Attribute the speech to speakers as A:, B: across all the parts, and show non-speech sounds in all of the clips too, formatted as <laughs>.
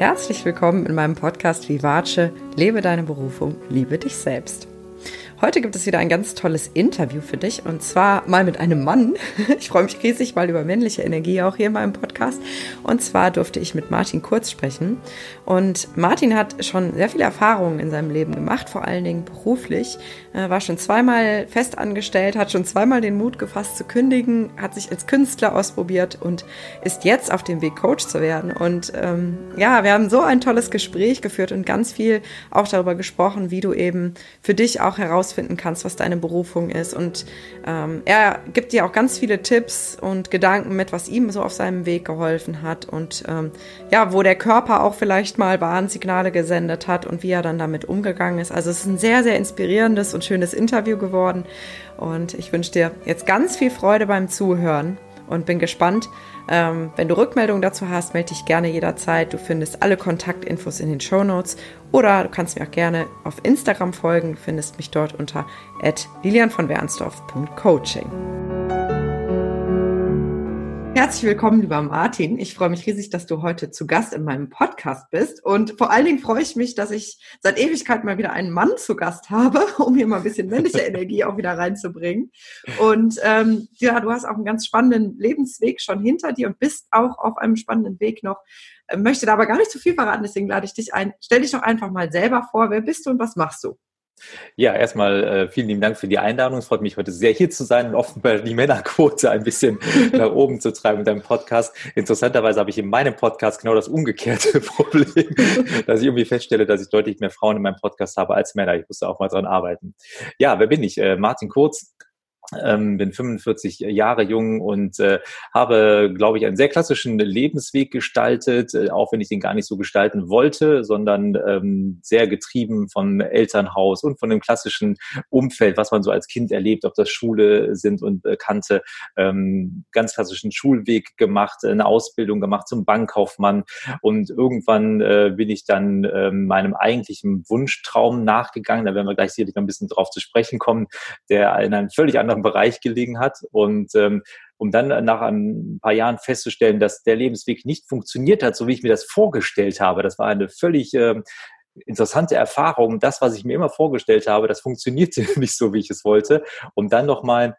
A: Herzlich willkommen in meinem Podcast Vivace, lebe deine Berufung, liebe dich selbst. Heute gibt es wieder ein ganz tolles Interview für dich und zwar mal mit einem Mann. <laughs> Ich freue mich riesig mal über männliche Energie auch hier in meinem Podcast. Und zwar durfte ich mit Martin Kurz sprechen. Und Martin hat schon sehr viele Erfahrungen in seinem Leben gemacht, vor allen Dingen beruflich. Er war schon zweimal festangestellt, hat schon zweimal den Mut gefasst zu kündigen, hat sich als Künstler ausprobiert und ist jetzt auf dem Weg, Coach zu werden. Und ähm, ja, wir haben so ein tolles Gespräch geführt und ganz viel auch darüber gesprochen, wie du eben für dich auch heraus herausfinden kannst, was deine Berufung ist. Und ähm, er gibt dir auch ganz viele Tipps und Gedanken mit, was ihm so auf seinem Weg geholfen hat und ähm, ja, wo der Körper auch vielleicht mal Warnsignale gesendet hat und wie er dann damit umgegangen ist. Also es ist ein sehr, sehr inspirierendes und schönes Interview geworden. Und ich wünsche dir jetzt ganz viel Freude beim Zuhören und bin gespannt. Ähm, wenn du Rückmeldungen dazu hast, melde dich gerne jederzeit. Du findest alle Kontaktinfos in den Show Notes oder du kannst mir auch gerne auf Instagram folgen. Findest mich dort unter lilianvonwernsdorf.coaching. Herzlich willkommen, lieber Martin. Ich freue mich riesig, dass du heute zu Gast in meinem Podcast bist. Und vor allen Dingen freue ich mich, dass ich seit Ewigkeit mal wieder einen Mann zu Gast habe, <laughs> um hier mal ein bisschen männliche Energie auch wieder reinzubringen. Und ähm, ja, du hast auch einen ganz spannenden Lebensweg schon hinter dir und bist auch auf einem spannenden Weg noch. Äh, möchte da aber gar nicht zu viel verraten, deswegen lade ich dich ein. Stell dich doch einfach mal selber vor. Wer bist du und was machst du?
B: Ja, erstmal äh, vielen lieben Dank für die Einladung. Es freut mich heute sehr hier zu sein und offenbar die Männerquote ein bisschen <laughs> nach oben zu treiben mit deinem Podcast. Interessanterweise habe ich in meinem Podcast genau das umgekehrte <laughs> Problem, dass ich irgendwie feststelle, dass ich deutlich mehr Frauen in meinem Podcast habe als Männer. Ich musste auch mal dran arbeiten. Ja, wer bin ich? Äh, Martin Kurz, ähm, bin 45 Jahre jung und äh, habe, glaube ich, einen sehr klassischen Lebensweg gestaltet, äh, auch wenn ich den gar nicht so gestalten wollte, sondern ähm, sehr getrieben vom Elternhaus und von dem klassischen Umfeld, was man so als Kind erlebt, ob das Schule sind und äh, kannte, ähm, ganz klassischen Schulweg gemacht, eine Ausbildung gemacht zum Bankkaufmann und irgendwann äh, bin ich dann äh, meinem eigentlichen Wunschtraum nachgegangen, da werden wir gleich sicherlich noch ein bisschen drauf zu sprechen kommen, der in einem völlig anderen anderen Bereich gelegen hat. Und ähm, um dann nach ein paar Jahren festzustellen, dass der Lebensweg nicht funktioniert hat, so wie ich mir das vorgestellt habe. Das war eine völlig ähm, interessante Erfahrung. Das, was ich mir immer vorgestellt habe, das funktionierte <laughs> nicht so, wie ich es wollte. Um dann nochmal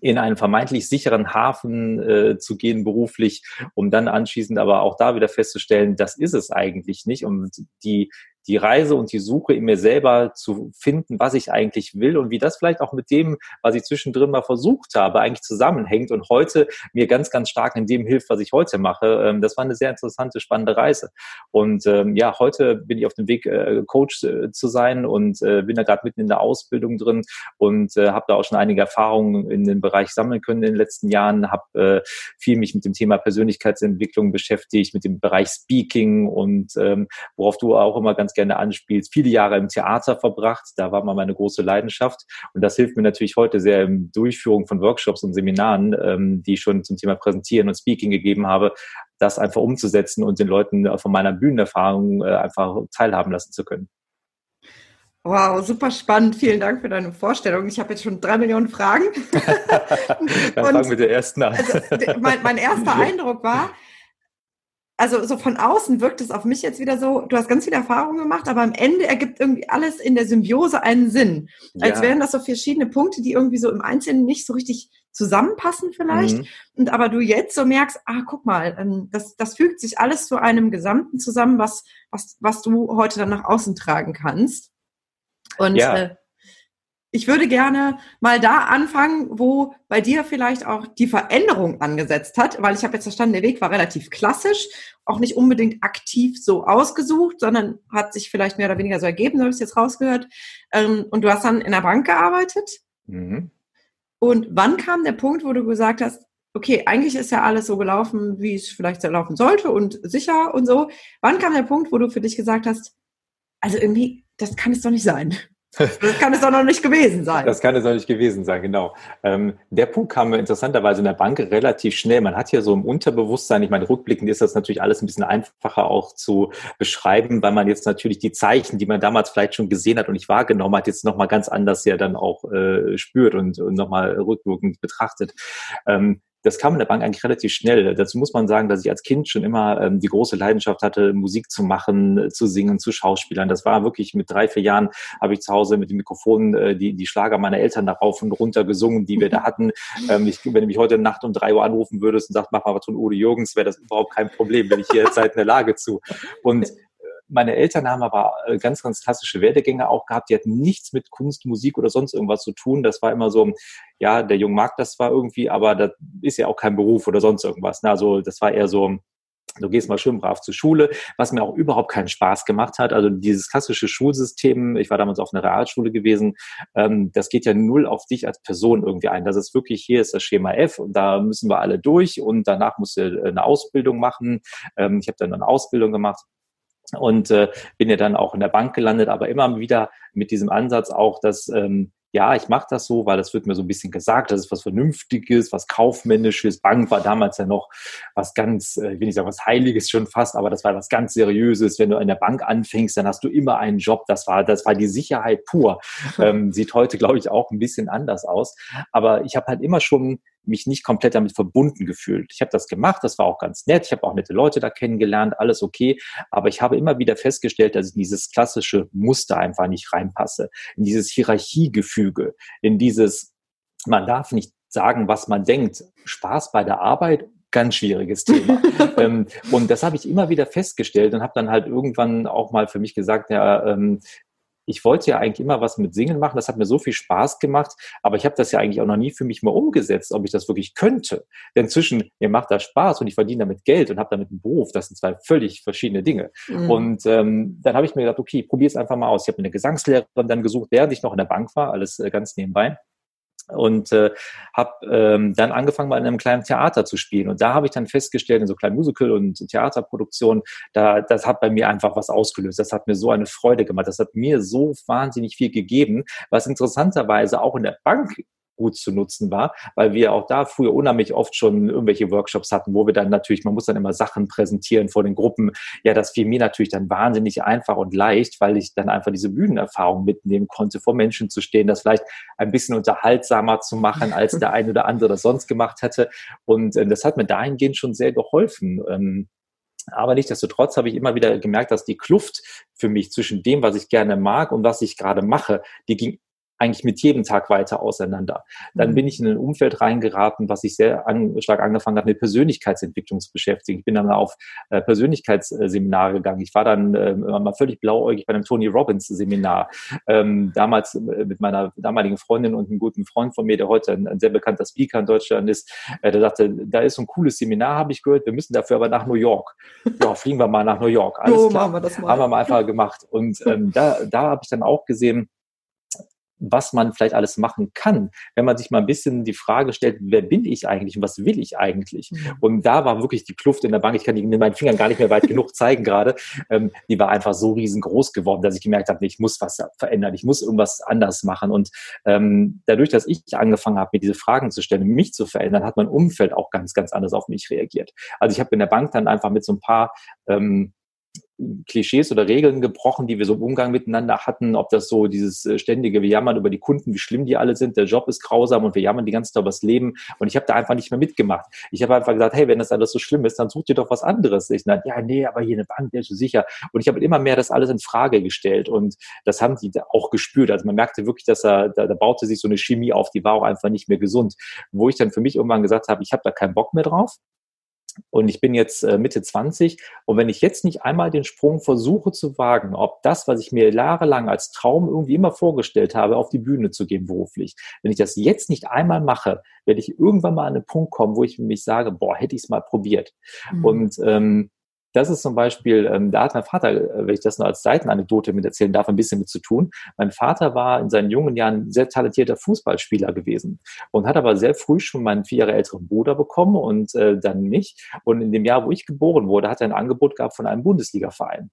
B: in einen vermeintlich sicheren Hafen äh, zu gehen beruflich, um dann anschließend aber auch da wieder festzustellen, das ist es eigentlich nicht. Und die die Reise und die Suche in mir selber zu finden, was ich eigentlich will und wie das vielleicht auch mit dem, was ich zwischendrin mal versucht habe, eigentlich zusammenhängt und heute mir ganz, ganz stark in dem hilft, was ich heute mache. Ähm, das war eine sehr interessante, spannende Reise. Und ähm, ja, heute bin ich auf dem Weg, äh, Coach äh, zu sein und äh, bin da gerade mitten in der Ausbildung drin und äh, habe da auch schon einige Erfahrungen in dem Bereich sammeln können in den letzten Jahren, habe äh, viel mich mit dem Thema Persönlichkeitsentwicklung beschäftigt, mit dem Bereich Speaking und ähm, worauf du auch immer ganz gerne anspielst, viele Jahre im Theater verbracht. Da war mal meine große Leidenschaft. Und das hilft mir natürlich heute sehr in Durchführung von Workshops und Seminaren, ähm, die ich schon zum Thema Präsentieren und Speaking gegeben habe, das einfach umzusetzen und den Leuten von meiner Bühnenerfahrung äh, einfach teilhaben lassen zu können.
A: Wow, super spannend. Vielen Dank für deine Vorstellung. Ich habe jetzt schon drei Millionen Fragen. <laughs>
B: Dann fangen wir mit der ersten an.
A: Also, mein, mein erster Eindruck war, also so von außen wirkt es auf mich jetzt wieder so, du hast ganz viele Erfahrungen gemacht, aber am Ende ergibt irgendwie alles in der Symbiose einen Sinn. Ja. Als wären das so verschiedene Punkte, die irgendwie so im Einzelnen nicht so richtig zusammenpassen vielleicht. Mhm. Und aber du jetzt so merkst, ah, guck mal, ähm, das, das fügt sich alles zu einem Gesamten zusammen, was, was, was du heute dann nach außen tragen kannst. Und ja. äh, ich würde gerne mal da anfangen, wo bei dir vielleicht auch die Veränderung angesetzt hat, weil ich habe jetzt verstanden, der Weg war relativ klassisch, auch nicht unbedingt aktiv so ausgesucht, sondern hat sich vielleicht mehr oder weniger so ergeben, so habe ich es jetzt rausgehört. Ähm, und du hast dann in der Bank gearbeitet. Mhm. Und wann kam der Punkt, wo du gesagt hast, okay, eigentlich ist ja alles so gelaufen, wie es vielleicht so laufen sollte und sicher und so. Wann kam der Punkt, wo du für dich gesagt hast, also irgendwie, das kann es doch nicht sein? Das kann es doch noch nicht gewesen sein.
B: Das kann es noch nicht gewesen sein, genau. Ähm, der Punkt kam interessanterweise in der Bank relativ schnell. Man hat ja so im Unterbewusstsein, ich meine, rückblickend ist das natürlich alles ein bisschen einfacher auch zu beschreiben, weil man jetzt natürlich die Zeichen, die man damals vielleicht schon gesehen hat und nicht wahrgenommen hat, jetzt nochmal ganz anders ja dann auch äh, spürt und, und nochmal rückwirkend betrachtet. Ähm, das kam in der Bank eigentlich relativ schnell. Dazu muss man sagen, dass ich als Kind schon immer ähm, die große Leidenschaft hatte, Musik zu machen, zu singen, zu Schauspielern. Das war wirklich mit drei, vier Jahren habe ich zu Hause mit dem Mikrofon äh, die, die Schlager meiner Eltern darauf und runter gesungen, die wir da <laughs> hatten. Ähm, ich, wenn du mich heute Nacht um drei Uhr anrufen würdest und sagst, mach mal was von Udo Jürgens, wäre das überhaupt kein Problem, bin ich jederzeit in der Lage zu. Und meine Eltern haben aber äh, ganz, ganz klassische Werdegänge auch gehabt. Die hatten nichts mit Kunst, Musik oder sonst irgendwas zu tun. Das war immer so, ja, der Junge mag das zwar irgendwie, aber das ist ja auch kein Beruf oder sonst irgendwas. Ne? Also das war eher so, du gehst mal schön brav zur Schule, was mir auch überhaupt keinen Spaß gemacht hat. Also dieses klassische Schulsystem, ich war damals auf einer Realschule gewesen, ähm, das geht ja null auf dich als Person irgendwie ein. Das ist wirklich, hier ist das Schema F und da müssen wir alle durch und danach musst du eine Ausbildung machen. Ähm, ich habe dann eine Ausbildung gemacht und äh, bin ja dann auch in der Bank gelandet, aber immer wieder mit diesem Ansatz auch, dass ähm, ja, ich mache das so, weil das wird mir so ein bisschen gesagt, das ist was Vernünftiges, was Kaufmännisches. Bank war damals ja noch was ganz, äh, ich will nicht sagen was Heiliges schon fast, aber das war was ganz Seriöses. Wenn du in der Bank anfängst, dann hast du immer einen Job. Das war, das war die Sicherheit pur. <laughs> Ähm, sieht heute, glaube ich, auch ein bisschen anders aus. Aber ich habe halt immer schon mich nicht komplett damit verbunden gefühlt. Ich habe das gemacht, das war auch ganz nett. Ich habe auch nette Leute da kennengelernt, alles okay. Aber ich habe immer wieder festgestellt, dass ich dieses klassische Muster einfach nicht reinpasse, in dieses Hierarchiegefüge, in dieses, man darf nicht sagen, was man denkt. Spaß bei der Arbeit ganz schwieriges Thema. <laughs> ähm, und das habe ich immer wieder festgestellt und habe dann halt irgendwann auch mal für mich gesagt, ja, ähm, ich wollte ja eigentlich immer was mit Singen machen, das hat mir so viel Spaß gemacht, aber ich habe das ja eigentlich auch noch nie für mich mal umgesetzt, ob ich das wirklich könnte. Denn zwischen mir macht das Spaß und ich verdiene damit Geld und habe damit einen Beruf, das sind zwei völlig verschiedene Dinge. Mhm. Und ähm, dann habe ich mir gedacht, okay, probier es einfach mal aus. Ich habe eine Gesangslehrerin dann gesucht, während ich noch in der Bank war, alles äh, ganz nebenbei und äh, habe ähm, dann angefangen mal in einem kleinen Theater zu spielen. Und da habe ich dann festgestellt in so kleinen Musical und Theaterproduktionen da das hat bei mir einfach was ausgelöst. Das hat mir so eine Freude gemacht. Das hat mir so wahnsinnig viel gegeben was interessanterweise auch in der Bank gut zu nutzen war, weil wir auch da früher unheimlich oft schon irgendwelche Workshops hatten, wo wir dann natürlich, man muss dann immer Sachen präsentieren vor den Gruppen. Ja, das fiel mir natürlich dann wahnsinnig einfach und leicht, weil ich dann einfach diese Bühnenerfahrung mitnehmen konnte, vor Menschen zu stehen, das vielleicht ein bisschen unterhaltsamer zu machen, als der eine oder andere das sonst gemacht hätte. Und äh, das hat mir dahingehend schon sehr geholfen. Ähm, aber nichtsdestotrotz habe ich immer wieder gemerkt, dass die Kluft für mich zwischen dem, was ich gerne mag und was ich gerade mache, die ging eigentlich mit jedem Tag weiter auseinander. Dann mhm. bin ich in ein Umfeld reingeraten, was sich sehr an, stark angefangen hat, mit Persönlichkeitsentwicklung zu beschäftigen. Ich bin dann auf äh, Persönlichkeitsseminare gegangen. Ich war dann äh, mal völlig blauäugig bei einem Tony Robbins Seminar. Ähm, damals äh, mit meiner damaligen Freundin und einem guten Freund von mir, der heute ein, ein sehr bekannter Speaker in Deutschland ist, äh, der sagte, da ist so ein cooles Seminar, habe ich gehört, wir müssen dafür aber nach New York. Ja, fliegen wir mal nach New York. Alles jo, klar, wir das mal. haben wir mal einfach gemacht. Und ähm, da, da habe ich dann auch gesehen, was man vielleicht alles machen kann, wenn man sich mal ein bisschen die Frage stellt, wer bin ich eigentlich und was will ich eigentlich? Mhm. Und da war wirklich die Kluft in der Bank, ich kann die mit meinen Fingern gar nicht mehr weit genug zeigen gerade, ähm, die war einfach so riesengroß geworden, dass ich gemerkt habe, ich muss was verändern, ich muss irgendwas anders machen. Und ähm, dadurch, dass ich angefangen habe, mir diese Fragen zu stellen, mich zu verändern, hat mein Umfeld auch ganz, ganz anders auf mich reagiert. Also ich habe in der Bank dann einfach mit so ein paar ähm, Klischees oder Regeln gebrochen, die wir so im Umgang miteinander hatten, ob das so dieses äh, ständige, wir jammern über die Kunden, wie schlimm die alle sind, der Job ist grausam und wir jammern die ganze Zeit über das Leben und ich habe da einfach nicht mehr mitgemacht. Ich habe einfach gesagt, hey, wenn das alles so schlimm ist, dann such dir doch was anderes. Ich dachte, ja, nee, aber hier eine Bank, der ist so sicher. Und ich habe immer mehr das alles in Frage gestellt und das haben die auch gespürt. Also man merkte wirklich, dass er, da, da baute sich so eine Chemie auf, die war auch einfach nicht mehr gesund. Wo ich dann für mich irgendwann gesagt habe, ich habe da keinen Bock mehr drauf und ich bin jetzt äh, Mitte 20 und wenn ich jetzt nicht einmal den Sprung versuche zu wagen, ob das, was ich mir jahrelang als Traum irgendwie immer vorgestellt habe, auf die Bühne zu gehen beruflich, wenn ich das jetzt nicht einmal mache, werde ich irgendwann mal an einen Punkt kommen, wo ich mich sage, boah, hätte ich es mal probiert. Mhm. Und ähm, das ist zum Beispiel, ähm, da hat mein Vater, äh, wenn ich das nur als Seitenanekdote mit erzählen darf, ein bisschen mit zu tun. Mein Vater war in seinen jungen Jahren sehr talentierter Fußballspieler gewesen und hat aber sehr früh schon meinen vier Jahre älteren Bruder bekommen und äh, dann mich. Und in dem Jahr, wo ich geboren wurde, hat er ein Angebot gehabt von einem Bundesligaverein.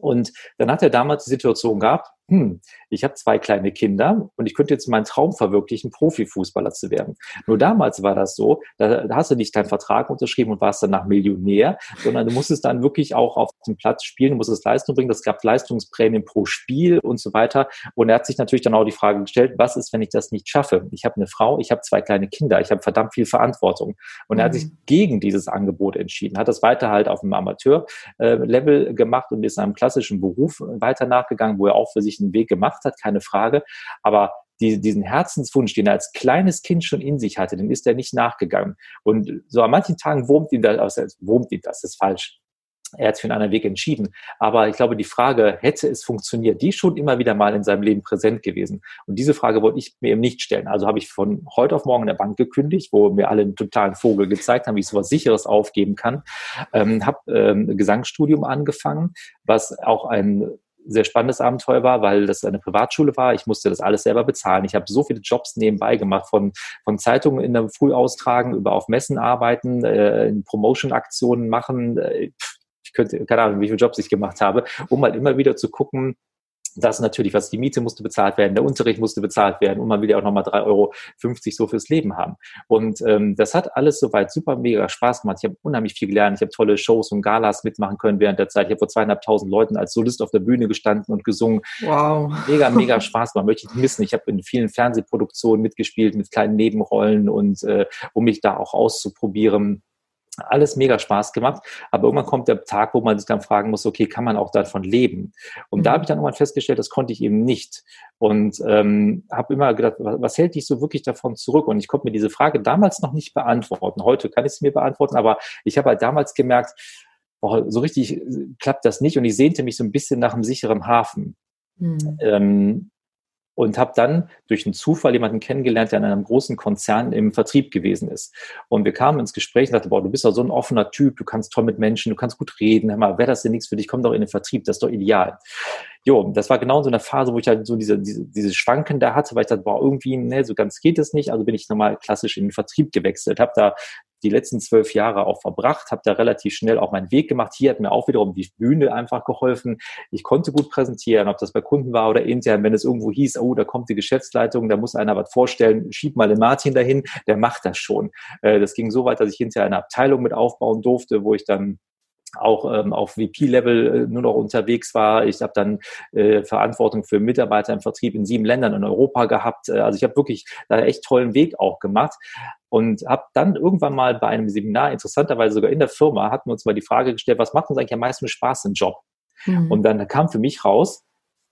B: Und dann hat er damals die Situation gehabt, hm, ich habe zwei kleine Kinder und ich könnte jetzt meinen Traum verwirklichen, Profifußballer zu werden. Nur damals war das so, da, hast du nicht deinen Vertrag unterschrieben und warst danach Millionär, sondern du musstest dann wirklich auch auf dem Platz spielen, du musstest Leistung bringen, das gab Leistungsprämien pro Spiel und so weiter. Und er hat sich natürlich dann auch die Frage gestellt, was ist, wenn ich das nicht schaffe? Ich habe eine Frau, ich habe zwei kleine Kinder, ich habe verdammt viel Verantwortung. Und er hat sich mhm. gegen dieses Angebot entschieden, hat das weiter halt auf dem Amateur-Level gemacht und ist einem klassischen Beruf weiter nachgegangen, wo er auch für sich einen Weg gemacht hat, keine Frage. Aber die, diesen Herzenswunsch, den er als kleines Kind schon in sich hatte, den ist er nicht nachgegangen. Und so an manchen Tagen wurmt ihn das, also wurmt ihn das, ist falsch. Er hat sich für einen anderen Weg entschieden. Aber ich glaube, die Frage, hätte es funktioniert, die ist schon immer wieder mal in seinem Leben präsent gewesen. Und diese Frage wollte ich mir eben nicht stellen. Also habe ich von heute auf morgen in der Bank gekündigt, wo mir alle einen totalen Vogel gezeigt haben, wie ich sowas Sicheres aufgeben kann. Ähm, habe ähm, Gesangsstudium angefangen, was auch ein sehr spannendes Abenteuer war, weil das eine Privatschule war. Ich musste das alles selber bezahlen. Ich habe so viele Jobs nebenbei gemacht, von, von Zeitungen in der Früh austragen, über auf Messen arbeiten, äh, in Promotion-Aktionen machen. Äh, ich könnte, keine Ahnung, wie viele Jobs ich gemacht habe, um halt immer wieder zu gucken, das natürlich, was die Miete musste bezahlt werden, der Unterricht musste bezahlt werden und man will ja auch nochmal 3,50 Euro so fürs Leben haben. Und ähm, das hat alles soweit super mega Spaß gemacht. Ich habe unheimlich viel gelernt. Ich habe tolle Shows und Galas mitmachen können während der Zeit. Ich habe vor zweieinhalbtausend Leuten als Solist auf der Bühne gestanden und gesungen. Wow. Mega, mega <laughs> Spaß gemacht. Möchte ich nicht missen. Ich habe in vielen Fernsehproduktionen mitgespielt mit kleinen Nebenrollen und äh, um mich da auch auszuprobieren alles mega Spaß gemacht, aber irgendwann kommt der Tag, wo man sich dann fragen muss, okay, kann man auch davon leben? Und mhm. da habe ich dann irgendwann festgestellt, das konnte ich eben nicht. Und ähm, habe immer gedacht, was hält dich so wirklich davon zurück? Und ich konnte mir diese Frage damals noch nicht beantworten. Heute kann ich sie mir beantworten, aber ich habe halt damals gemerkt, boah, so richtig klappt das nicht und ich sehnte mich so ein bisschen nach einem sicheren Hafen. Mhm. Ähm, und habe dann durch einen Zufall jemanden kennengelernt, der in einem großen Konzern im Vertrieb gewesen ist. Und wir kamen ins Gespräch und sagten, boah, du bist doch so ein offener Typ, du kannst toll mit Menschen, du kannst gut reden, hör mal, wäre das denn nichts für dich, komm doch in den Vertrieb, das ist doch ideal. Jo, das war genau so eine Phase, wo ich halt so diese, diese, diese Schwanken da hatte, weil ich dachte, boah, irgendwie, ne, so ganz geht es nicht. Also bin ich nochmal klassisch in den Vertrieb gewechselt, habe da die letzten zwölf Jahre auch verbracht, habe da relativ schnell auch meinen Weg gemacht. Hier hat mir auch wiederum die Bühne einfach geholfen. Ich konnte gut präsentieren, ob das bei Kunden war oder intern. Wenn es irgendwo hieß, oh, da kommt die Geschäftsleitung, da muss einer was vorstellen, schieb mal den Martin dahin, der macht das schon. Äh, das ging so weit, dass ich hinterher eine Abteilung mit aufbauen durfte, wo ich dann auch ähm, auf VP-Level äh, nur noch unterwegs war. Ich habe dann äh, Verantwortung für Mitarbeiter im Vertrieb in sieben Ländern in Europa gehabt. Äh, also ich habe wirklich da echt tollen Weg auch gemacht und habe dann irgendwann mal bei einem Seminar, interessanterweise sogar in der Firma, hatten wir uns mal die Frage gestellt, was macht uns eigentlich am meisten Spaß im Job? Mhm. Und dann kam für mich raus,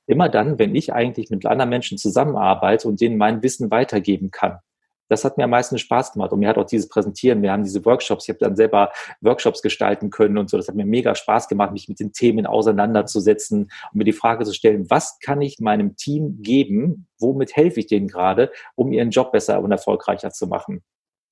B: immer dann, wenn ich eigentlich mit anderen Menschen zusammenarbeite und denen mein Wissen weitergeben kann das hat mir am meisten Spaß gemacht. Und mir hat auch dieses Präsentieren, wir haben diese Workshops, ich habe dann selber Workshops gestalten können und so. Das hat mir mega Spaß gemacht, mich mit den Themen auseinanderzusetzen und mir die Frage zu stellen, was kann ich meinem Team geben? Womit helfe ich denen gerade, um ihren Job besser und erfolgreicher zu machen?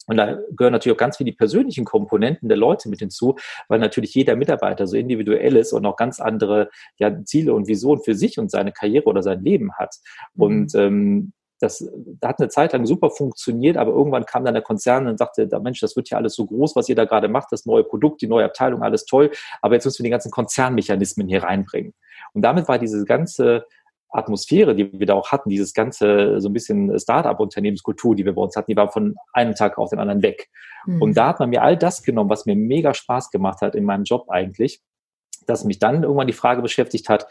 B: Und da gehören natürlich auch ganz viele die persönlichen Komponenten der Leute mit hinzu, weil natürlich jeder Mitarbeiter so individuell ist und auch ganz andere ja, Ziele und Visionen für sich und seine Karriere oder sein Leben hat. Mhm. Und ähm, das, hat eine Zeit lang super funktioniert, aber irgendwann kam dann der Konzern und sagte, Mensch, das wird ja alles so groß, was ihr da gerade macht, das neue Produkt, die neue Abteilung, alles toll, aber jetzt müssen wir die ganzen Konzernmechanismen hier reinbringen. Und damit war diese ganze Atmosphäre, die wir da auch hatten, dieses ganze so ein bisschen Start-up-Unternehmenskultur, die wir bei uns hatten, die war von einem Tag auf den anderen weg. Mhm. Und da hat man mir all das genommen, was mir mega Spaß gemacht hat in meinem Job eigentlich, dass mich dann irgendwann die Frage beschäftigt hat,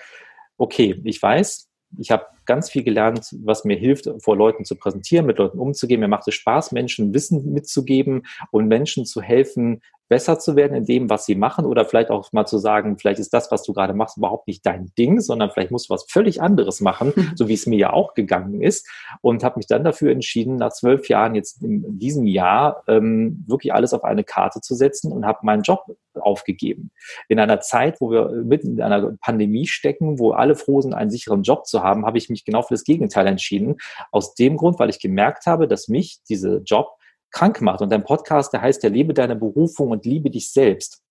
B: okay, ich weiß, ich habe ganz viel gelernt, was mir hilft, vor Leuten zu präsentieren, mit Leuten umzugehen. Mir macht es Spaß, Menschen Wissen mitzugeben und Menschen zu helfen, besser zu werden in dem, was sie machen oder vielleicht auch mal zu sagen, vielleicht ist das, was du gerade machst, überhaupt nicht dein Ding, sondern vielleicht musst du was völlig anderes machen, mhm. so wie es mir ja auch gegangen ist und habe mich dann dafür entschieden, nach zwölf Jahren jetzt in diesem Jahr ähm, wirklich alles auf eine Karte zu setzen und habe meinen Job aufgegeben. In einer Zeit, wo wir mitten in einer Pandemie stecken, wo alle froh sind, einen sicheren Job zu haben, habe ich mich genau für das Gegenteil entschieden. Aus dem Grund, weil ich gemerkt habe, dass mich diese Job krank macht. Und dein Podcast, der heißt ja, lebe deine Berufung und liebe dich selbst.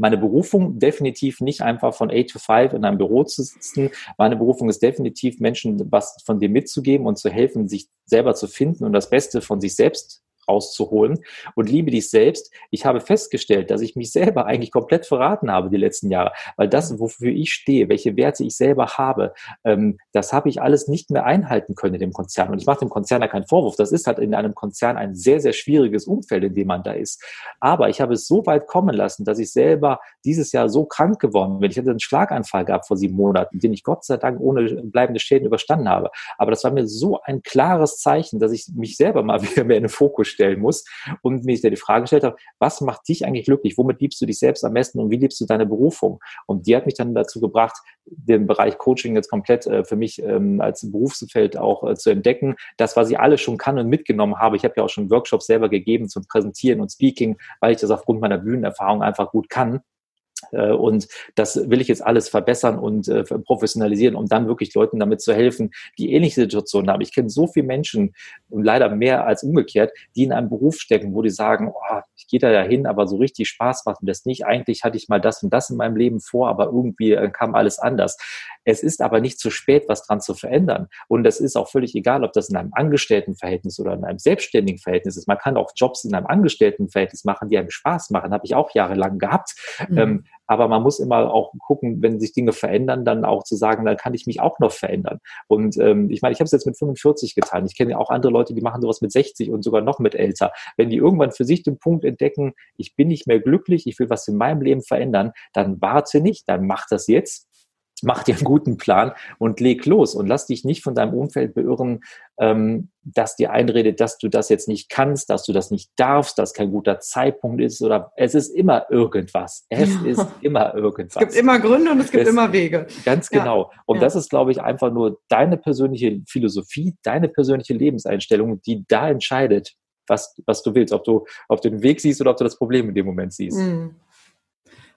B: Meine Berufung definitiv nicht einfach von 8 to 5 in einem Büro zu sitzen. Meine Berufung ist definitiv Menschen was von dir mitzugeben und zu helfen, sich selber zu finden und das Beste von sich selbst rauszuholen. Und liebe dich selbst. Ich habe festgestellt, dass ich mich selber eigentlich komplett verraten habe die letzten Jahre, weil das, wofür ich stehe, welche Werte ich selber habe, ähm, das habe ich alles nicht mehr einhalten können in dem Konzern. Und ich mache dem Konzern ja keinen Vorwurf. Das ist halt in einem Konzern ein sehr, sehr schwieriges Umfeld, in dem man da ist. Aber ich habe es so weit kommen lassen, dass ich selber dieses Jahr so krank geworden bin. Ich hatte einen Schlaganfall gehabt vor sieben Monaten, den ich Gott sei Dank ohne bleibende Schäden überstanden habe. Aber das war mir so ein klares Zeichen, dass ich mich selber mal <laughs> wieder mehr in den Fokus stellen muss und mir die Frage gestellt habe, was macht dich eigentlich glücklich? Womit liebst du dich selbst am besten und wie liebst du deine Berufung? Und die hat mich dann dazu gebracht, den Bereich Coaching jetzt komplett äh, für mich ähm, als Berufsfeld auch äh, zu entdecken. Das, was ich alles schon kann und mitgenommen habe. Ich habe ja auch schon Workshops selber gegeben zum Präsentieren und Speaking, weil ich das aufgrund meiner Bühnenerfahrung einfach gut kann. Äh, und das will ich jetzt alles verbessern und äh, professionalisieren, um dann wirklich Leuten damit zu helfen, die ähnliche Situationen haben. Ich kenne so viele Menschen, leider mehr als umgekehrt, die in einem Beruf stecken, wo die sagen, oh, ich gehe da ja hin, aber so richtig Spaß macht mir das nicht. Eigentlich hatte ich mal das und das in meinem Leben vor, aber irgendwie äh, kam alles anders. Es ist aber nicht zu spät, was dran zu verändern. Und es ist auch völlig egal, ob das in einem Angestelltenverhältnis oder in einem selbstständigen Verhältnis ist. Man kann auch Jobs in einem Angestelltenverhältnis machen, die einem Spaß machen. Habe ich auch jahrelang gehabt. Mhm. Ähm, aber man muss immer auch gucken, wenn sich Dinge verändern, dann auch zu sagen, dann kann ich mich auch noch verändern. Und ähm, ich meine, ich habe es jetzt mit 45 getan. Ich kenne ja auch andere Leute, die machen sowas mit 60 und sogar noch mit älter. Wenn die irgendwann für sich den Punkt entdecken, ich bin nicht mehr glücklich, ich will was in meinem Leben verändern, dann warte nicht, dann mach das jetzt mach dir einen guten Plan und leg los und lass dich nicht von deinem Umfeld beirren, ähm, dass dir einredet, dass du das jetzt nicht kannst, dass du das nicht darfst, dass kein guter Zeitpunkt ist oder es ist immer irgendwas. Es ja. ist immer irgendwas.
A: Es gibt immer Gründe und es gibt es, immer Wege.
B: Ganz genau. Ja. Und ja. das ist, glaube ich, einfach nur deine persönliche Philosophie, deine persönliche Lebenseinstellung, die da entscheidet, was, was du willst, ob du, ob du den Weg siehst oder ob du das Problem in dem Moment siehst. Mhm.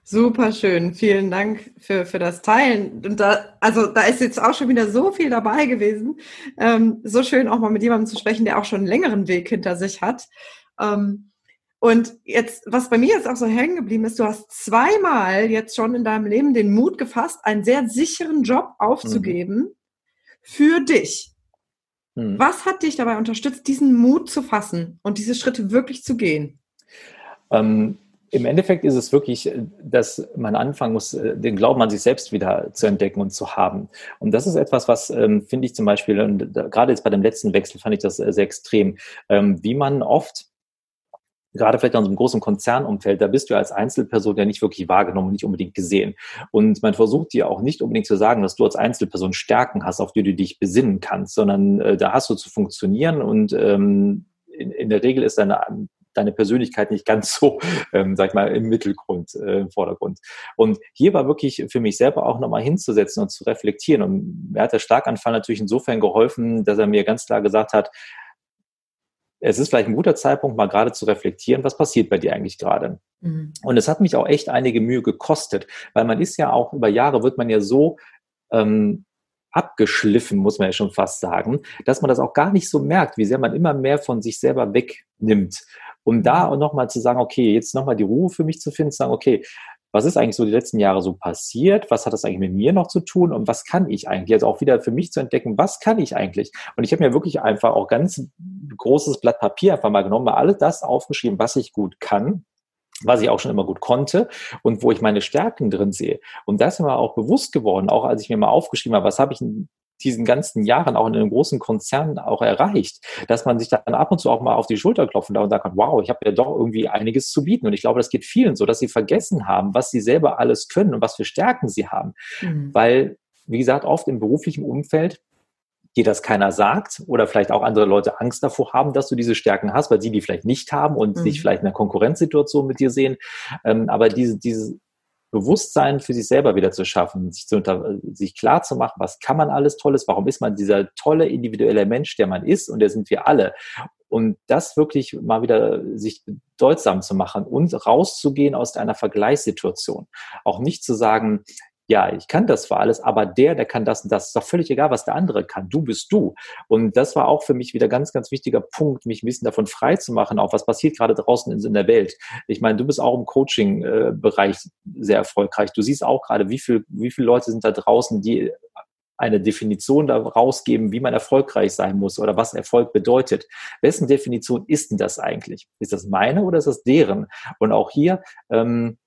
A: Super schön. Vielen Dank für, für das Teilen. Und da, also da ist jetzt auch schon wieder so viel dabei gewesen. Ähm, so schön auch mal mit jemandem zu sprechen, der auch schon einen längeren Weg hinter sich hat. Ähm, und jetzt, was bei mir jetzt auch so hängen geblieben ist, du hast zweimal jetzt schon in deinem Leben den Mut gefasst, einen sehr sicheren Job aufzugeben mhm. für dich. Mhm. Was hat dich dabei unterstützt, diesen Mut zu fassen und diese Schritte wirklich zu gehen?
B: Ähm, im Endeffekt ist es wirklich, äh, dass man anfangen muss, äh, den Glauben an sich selbst wieder zu entdecken und zu haben. Und das ist etwas, was ähm, finde ich zum Beispiel, und gerade jetzt bei dem letzten Wechsel fand ich das sehr extrem, ähm, wie man oft gerade vielleicht in unserem großen Konzernumfeld, da bist du als Einzelperson ja nicht wirklich wahrgenommen, nicht unbedingt gesehen. Und man versucht dir auch nicht unbedingt zu sagen, dass du als Einzelperson Stärken hast, auf die du dich besinnen kannst, sondern äh, da hast du zu funktionieren und ähm, in, in der Regel ist deine deine Persönlichkeit nicht ganz so, ähm, sag ich mal, im Mittelgrund, äh, im Vordergrund. Und hier war wirklich für mich selber auch nochmal hinzusetzen und zu reflektieren. Und mir hat der Schlaganfall natürlich insofern geholfen, dass er mir ganz klar gesagt hat, es ist vielleicht ein guter Zeitpunkt, mal gerade zu reflektieren, was passiert bei dir eigentlich gerade. Mhm. Und es hat mich auch echt einige Mühe gekostet, weil man ist ja auch über Jahre wird man ja so ähm, abgeschliffen, muss man ja schon fast sagen, dass man das auch gar nicht so merkt, wie sehr man immer mehr von sich selber wegnimmt um da auch nochmal zu sagen, okay, jetzt nochmal die Ruhe für mich zu finden, zu sagen, okay, was ist eigentlich so die letzten Jahre so passiert? Was hat das eigentlich mit mir noch zu tun? Und was kann ich eigentlich? Also auch wieder für mich zu entdecken, was kann ich eigentlich? Und ich habe mir wirklich einfach auch ganz großes Blatt Papier einfach mal genommen, mal alles das aufgeschrieben, was ich gut kann was ich auch schon immer gut konnte und wo ich meine Stärken drin sehe. Und das ist mir auch bewusst geworden, auch als ich mir mal aufgeschrieben habe, was habe ich diesen ganzen Jahren auch in einem großen Konzern auch erreicht, dass man sich dann ab und zu auch mal auf die Schulter klopfen darf und sagen kann, wow, ich habe ja doch irgendwie einiges zu bieten. Und ich glaube, das geht vielen so, dass sie vergessen haben, was sie selber alles können und was für Stärken sie haben. Mhm. Weil, wie gesagt, oft im beruflichen Umfeld dir das keiner sagt oder vielleicht auch andere Leute Angst davor haben, dass du diese Stärken hast, weil sie die vielleicht nicht haben und mhm. sich vielleicht in einer Konkurrenzsituation mit dir sehen. Ähm, aber diese, diese, Bewusstsein für sich selber wieder zu schaffen, sich, zu unter, sich klar zu machen, was kann man alles Tolles, warum ist man dieser tolle individuelle Mensch, der man ist und der sind wir alle. Und das wirklich mal wieder sich bedeutsam zu machen und rauszugehen aus einer Vergleichssituation. Auch nicht zu sagen, ja, ich kann das zwar alles, aber der, der kann das und das. Ist doch völlig egal, was der andere kann. Du bist du. Und das war auch für mich wieder ganz, ganz wichtiger Punkt, mich ein bisschen davon frei zu machen, auch was passiert gerade draußen in, der Welt. Ich meine, du bist auch im Coaching-Bereich sehr erfolgreich. Du siehst auch gerade, wie viel, wie viele Leute sind da draußen, die eine Definition daraus geben, wie man erfolgreich sein muss oder was Erfolg bedeutet. Wessen Definition ist denn das eigentlich? Ist das meine oder ist das deren? Und auch hier, ähm,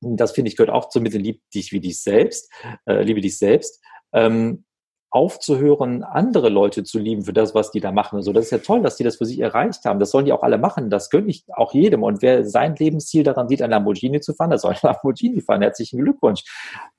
B: das finde ich gehört auch zu Mittel, lieb dich wie dich selbst, äh, liebe dich selbst. Ähm, aufzuhören, andere Leute zu lieben für das, was die da machen. Also das ist ja toll, dass die das für sich erreicht haben. Das sollen die auch alle machen. Das gönne ich auch jedem. Und wer sein Lebensziel daran sieht, ein Lamborghini zu fahren, der soll ein Lamborghini fahren. Herzlichen Glückwunsch.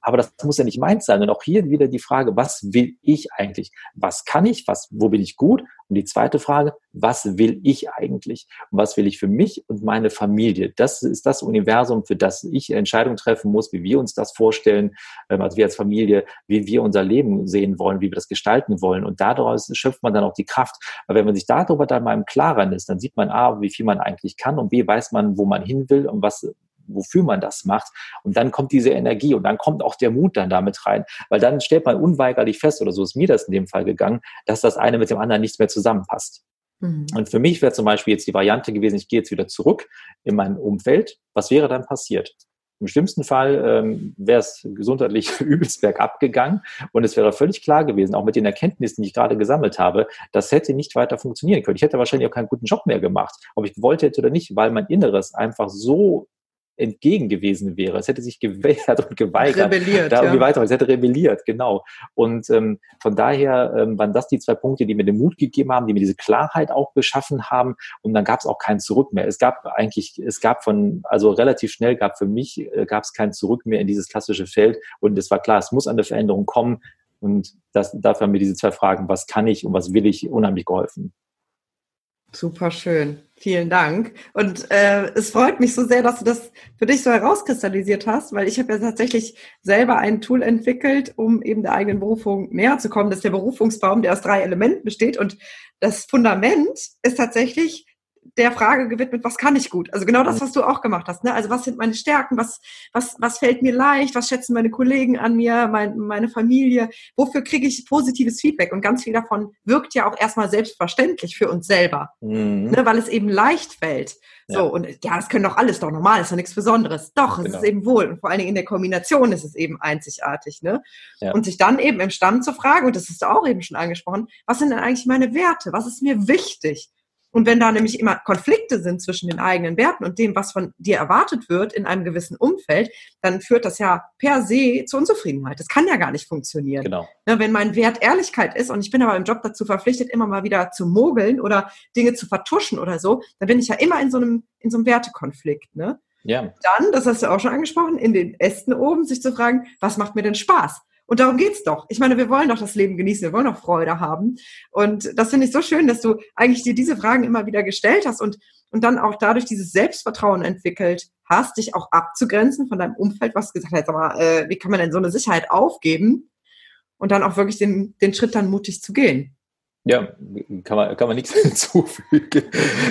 B: Aber das muss ja nicht meins sein. Und auch hier wieder die Frage, was will ich eigentlich? Was kann ich? Was, wo bin ich gut? Und die zweite Frage, was will ich eigentlich? Und was will ich für mich und meine Familie? Das ist das Universum, für das ich Entscheidungen treffen muss, wie wir uns das vorstellen, ähm, also wir als Familie, wie wir unser Leben sehen wollen, wie wir das gestalten wollen. Und daraus schöpft man dann auch die Kraft. Aber wenn man sich darüber dann mal im Klaren ist, dann sieht man A, wie viel man eigentlich kann und B, weiß man, wo man hin will und was wofür man das macht. Und dann kommt diese Energie und dann kommt auch der Mut dann damit rein. Weil dann stellt man unweigerlich fest, oder so ist mir das in dem Fall gegangen, dass das eine mit dem anderen nichts mehr zusammenpasst. Mhm. Und für mich wäre zum Beispiel jetzt die Variante gewesen, ich gehe jetzt wieder zurück in mein Umfeld. Was wäre dann passiert? Im schlimmsten Fall ähm, wäre es gesundheitlich <laughs> übelst bergab gegangen und es wäre völlig klar gewesen, auch mit den Erkenntnissen, die ich gerade gesammelt habe, das hätte nicht weiter funktionieren können. Ich hätte wahrscheinlich auch keinen guten Job mehr gemacht, ob ich gewollt hätte oder nicht, weil mein Inneres einfach so entgegen gewesen wäre. Es hätte sich gewehrt und geweigert. Rebelliert. Da irgendwie ja. weiter. Es hätte rebelliert, genau. Und ähm, von daher ähm, waren das die zwei Punkte, die mir den Mut gegeben haben, die mir diese Klarheit auch geschaffen haben. Und dann gab es auch kein Zurück mehr. Es gab eigentlich, es gab von, also relativ schnell gab für mich, äh, gab es kein Zurück mehr in dieses klassische Feld. Und es war klar, es muss eine Veränderung kommen. Und das, dafür haben mir diese zwei Fragen, was kann ich und was will ich, unheimlich geholfen.
A: Super schön. Vielen Dank. Und äh, es freut mich so sehr, dass du das für dich so herauskristallisiert hast, weil ich habe ja tatsächlich selber ein Tool entwickelt, um eben der eigenen Berufung näher zu kommen. Das ist der Berufungsbaum, der aus drei Elementen besteht. Und das Fundament ist tatsächlich der Frage gewidmet, was kann ich gut? Also genau das, was du auch gemacht hast. Ne? Also was sind meine Stärken? Was, was, was fällt mir leicht? Was schätzen meine Kollegen an mir, mein, meine Familie? Wofür kriege ich positives Feedback? Und ganz viel davon wirkt ja auch erstmal selbstverständlich für uns selber, mhm. ne? weil es eben leicht fällt. So, ja. und ja, das können doch alles doch normal, ist doch nichts Besonderes. Doch, es genau. ist eben wohl. Und vor allen Dingen in der Kombination ist es eben einzigartig. Ne? Ja. Und sich dann eben im Stand zu fragen, und das hast du auch eben schon angesprochen, was sind denn eigentlich meine Werte? Was ist mir wichtig? Und wenn da nämlich immer Konflikte sind zwischen den eigenen Werten und dem, was von dir erwartet wird in einem gewissen Umfeld, dann führt das ja per se zur Unzufriedenheit. Das kann ja gar nicht funktionieren. Genau. Ne, wenn mein Wert Ehrlichkeit ist und ich bin aber im Job dazu verpflichtet, immer mal wieder zu mogeln oder Dinge zu vertuschen oder so, dann bin ich ja immer in so einem, in so einem Wertekonflikt. Ne? Ja. Dann, das hast du auch schon angesprochen, in den Ästen oben sich zu fragen, was macht mir denn Spaß? Und darum geht's doch. Ich meine, wir wollen doch das Leben genießen, wir wollen doch Freude haben. Und das finde ich so schön, dass du eigentlich dir diese Fragen immer wieder gestellt hast und, und dann auch dadurch dieses Selbstvertrauen entwickelt hast, dich auch abzugrenzen von deinem Umfeld, was gesagt hat, mal, äh, wie kann man denn so eine Sicherheit aufgeben? Und dann auch wirklich den, den Schritt dann mutig zu gehen.
B: Ja, kann man, kann man nichts <laughs> hinzufügen.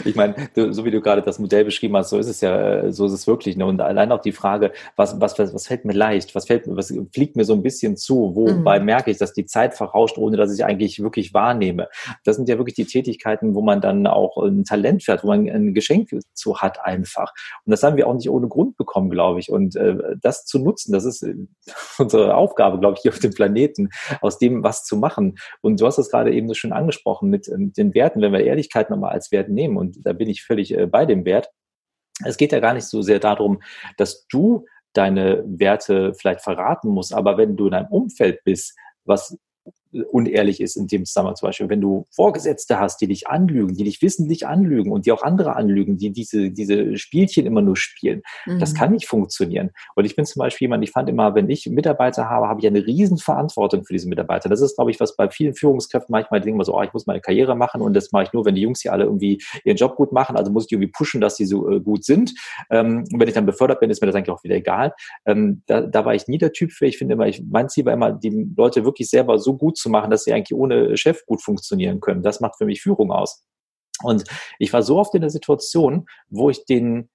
B: Ich meine, so wie du gerade das Modell beschrieben hast, so ist es ja, so ist es wirklich. Ne? Und allein auch die Frage, was, was, was fällt mir leicht, was fällt was fliegt mir so ein bisschen zu, wobei mhm. merke ich, dass die Zeit verrauscht, ohne dass ich eigentlich wirklich wahrnehme. Das sind ja wirklich die Tätigkeiten, wo man dann auch ein Talent fährt, wo man ein Geschenk zu hat einfach. Und das haben wir auch nicht ohne Grund bekommen, glaube ich. Und äh, das zu nutzen, das ist äh, <laughs> unsere Aufgabe, glaube ich, hier auf dem Planeten, aus dem was zu machen. Und du hast das gerade eben so schön angesprochen mit, mit den Werten, wenn wir Ehrlichkeit nochmal als Wert nehmen, und da bin ich völlig äh, bei dem Wert. Es geht ja gar nicht so sehr darum, dass du deine Werte vielleicht verraten musst, aber wenn du in einem Umfeld bist, was unehrlich ist in dem Zusammenhang zum Beispiel. Wenn du Vorgesetzte hast, die dich anlügen, die dich wissentlich anlügen und die auch andere anlügen, die diese, diese Spielchen immer nur spielen, mhm. das kann nicht funktionieren. Und ich bin zum Beispiel jemand, ich fand immer, wenn ich Mitarbeiter habe, habe ich eine riesen Verantwortung für diese Mitarbeiter. Das ist, glaube ich, was bei vielen Führungskräften manchmal denken wir so, oh, ich muss meine Karriere machen und das mache ich nur, wenn die Jungs hier alle irgendwie ihren Job gut machen. Also muss ich die irgendwie pushen, dass sie so äh, gut sind. Ähm, und wenn ich dann befördert bin, ist mir das eigentlich auch wieder egal. Ähm, da, da war ich nie der Typ für. Ich finde immer, ich, mein Ziel war immer, die Leute wirklich selber so gut zu machen, dass sie eigentlich ohne Chef gut funktionieren können. Das macht für mich Führung aus. Und ich war so oft in der Situation, wo ich den